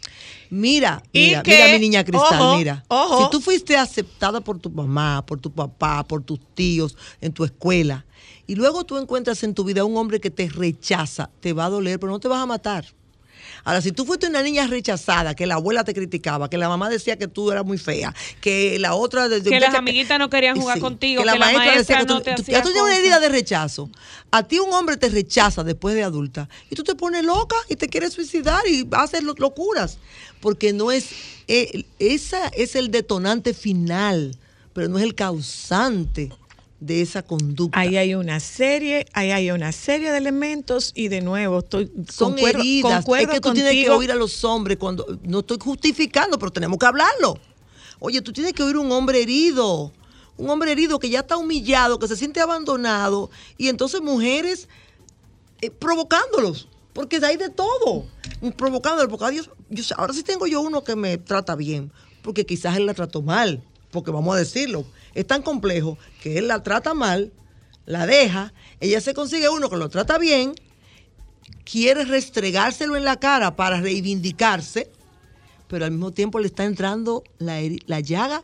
Mira, Y mira, que, mira mi niña Cristal, ojo, mira. ojo. Si tú fuiste aceptada por tu mamá, por tu papá, por tus tíos, en tu escuela, y luego tú encuentras en tu vida un hombre que te rechaza, te va a doler, pero no te vas a matar. Ahora, si tú fuiste una niña rechazada, que la abuela te criticaba, que la mamá decía que tú eras muy fea, que la otra... de- de- Que las amiguitas no querían jugar Sí, contigo, que la maestra decía no tú, te tú- hacía tú tienes una herida de rechazo. A ti un hombre te rechaza después de adulta y tú te pones loca y te quieres suicidar y haces lo- locuras. Porque no es... eh, esa es el detonante final, pero no es el causante de esa conducta. Ahí hay una serie, ahí hay una serie de elementos y de nuevo estoy son concuerdo, heridas. Es concuerdo que tú tienes que oír a los hombres cuando. No estoy justificando, pero tenemos que hablarlo. Oye, tú tienes que oír a un hombre herido. Un hombre herido que ya está humillado, que se siente abandonado. Y entonces mujeres eh, provocándolos. Porque hay de todo. Provocándolos. Porque adiós, yo sé, ahora sí tengo yo uno que me trata bien. Porque quizás él la trató mal. Porque vamos a decirlo. Es tan complejo que él la trata mal, la deja. Ella se consigue uno que lo trata bien quiere restregárselo en la cara para reivindicarse, pero al mismo tiempo le está entrando la, la llaga,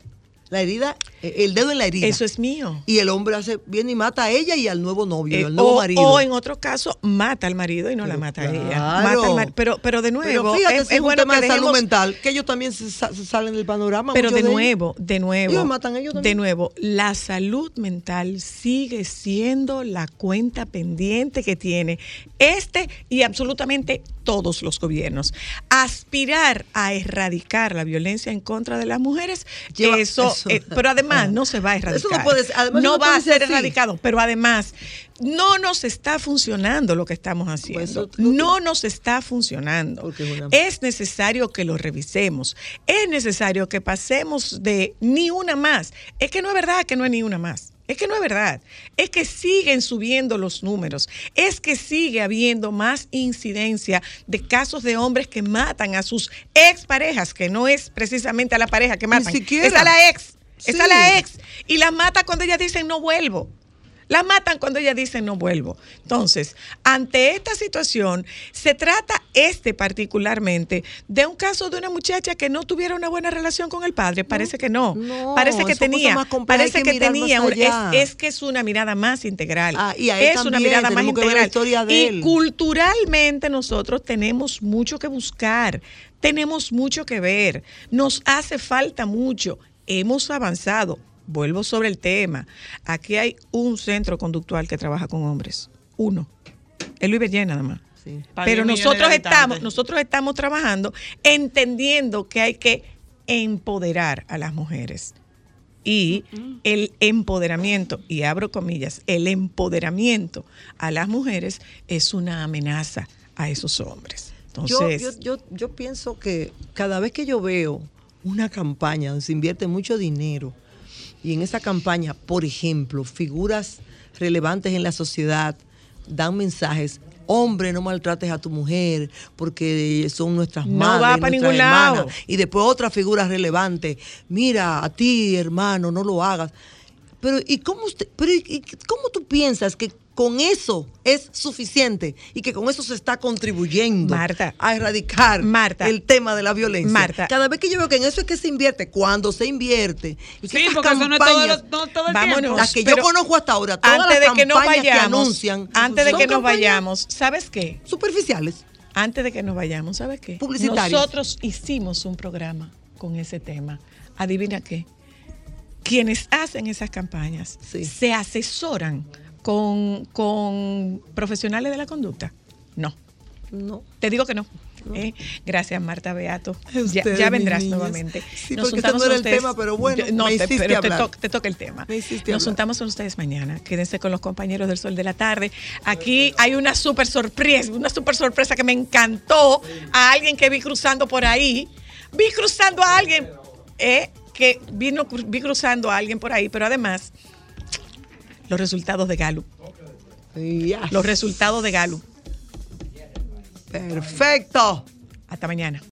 la herida, el dedo en la herida. Eso es mío. Y el hombre hace viene y mata a ella y al nuevo novio, Eh, al nuevo o, marido. o en otro caso mata al marido y no la mata a ella. claro. Mata al mar- pero, pero de nuevo, Pero fíjate, es, un bueno tema que de salud mental, que ellos también se, sa- se salen del panorama. Pero de nuevo, de nuevo, Ellos matan a ellos de también. nuevo, la salud mental sigue siendo la cuenta pendiente que tiene este y absolutamente todos los gobiernos. Aspirar a erradicar la violencia en contra de las mujeres, Lleva- eso, eso- eh, pero además No se va a erradicar. Eso no puede ser- además no eso no va a ser así. erradicado, pero además no nos está funcionando lo que estamos haciendo. eso- no nos está funcionando. Es necesario que lo revisemos. Es necesario que pasemos de ni una más. Es que no es verdad que no es ni una más. Es que no es verdad. Es que siguen subiendo los números. Es que sigue habiendo más incidencia de casos de hombres que matan a sus exparejas, que no es precisamente a la pareja que matan. siquiera. Es a la ex. Sí. la ex. Y las mata cuando ellas dicen no vuelvo. Las matan cuando ellas dicen no vuelvo. Entonces, ante esta situación, se trata este particularmente de un caso de una muchacha que no tuviera una buena relación con el padre. Parece que no. no, parece que tenía. más Parece que tenía. un- es, es que es una mirada más integral. Ah, y es una mirada más integral. historia de y él. culturalmente nosotros tenemos mucho que buscar. Tenemos mucho que ver. Nos hace falta mucho. Hemos avanzado. Vuelvo sobre el tema. Aquí hay un centro conductual que trabaja con hombres. Uno. Es Luis Berger nada más. Sí. Pero 10 millones nosotros estamos, nosotros estamos trabajando entendiendo que hay que empoderar a las mujeres. Y el empoderamiento, y abro comillas, el empoderamiento a las mujeres es una amenaza a esos hombres. Yo, Entonces, yo, yo, yo pienso que cada vez que yo veo una campaña donde se invierte mucho dinero y en esa campaña, por ejemplo, figuras relevantes en la sociedad dan mensajes, hombre, no maltrates a tu mujer porque son nuestras No madres, va nuestras ningún hermanas". lado. Y después otra figura relevante, mira, a ti, hermano, no lo hagas. Pero ¿y cómo usted, pero ¿y- y cómo tú piensas que con eso es suficiente y que con eso se está contribuyendo Marta. a erradicar Marta. el tema de la violencia? Marta. Cada vez que yo veo que en eso es que se invierte, cuando se invierte, Sí, porque eso no es todo, no todo el Vámonos. tiempo. las que yo conozco hasta ahora, todas antes las de que nos campañas que vayamos, anuncian, antes de que nos vayamos, ¿sabes qué? superficiales. Antes de que nos vayamos, ¿sabes qué? Publicitarios. Nosotros hicimos un programa con ese tema. Adivina qué. Quienes hacen esas campañas Sí. se asesoran con, con profesionales de la conducta. No, No. te digo que no. ¿eh? Gracias, Marta Beato. Ya, vendrás nuevamente. Sí, porque ese no era el tema, pero bueno, no, me te, pero te, to- te toca el tema. Me Nos hablar. juntamos con ustedes mañana. Quédense con los compañeros del Sol de la Tarde. Aquí hay una súper sorpresa, una súper sorpresa que me encantó a alguien que vi cruzando por ahí. Vi cruzando a alguien eh, que vino, vi cruzando a alguien por ahí, pero además los resultados de Gallup. Yes. Los resultados de Gallup. Perfecto. Hasta mañana.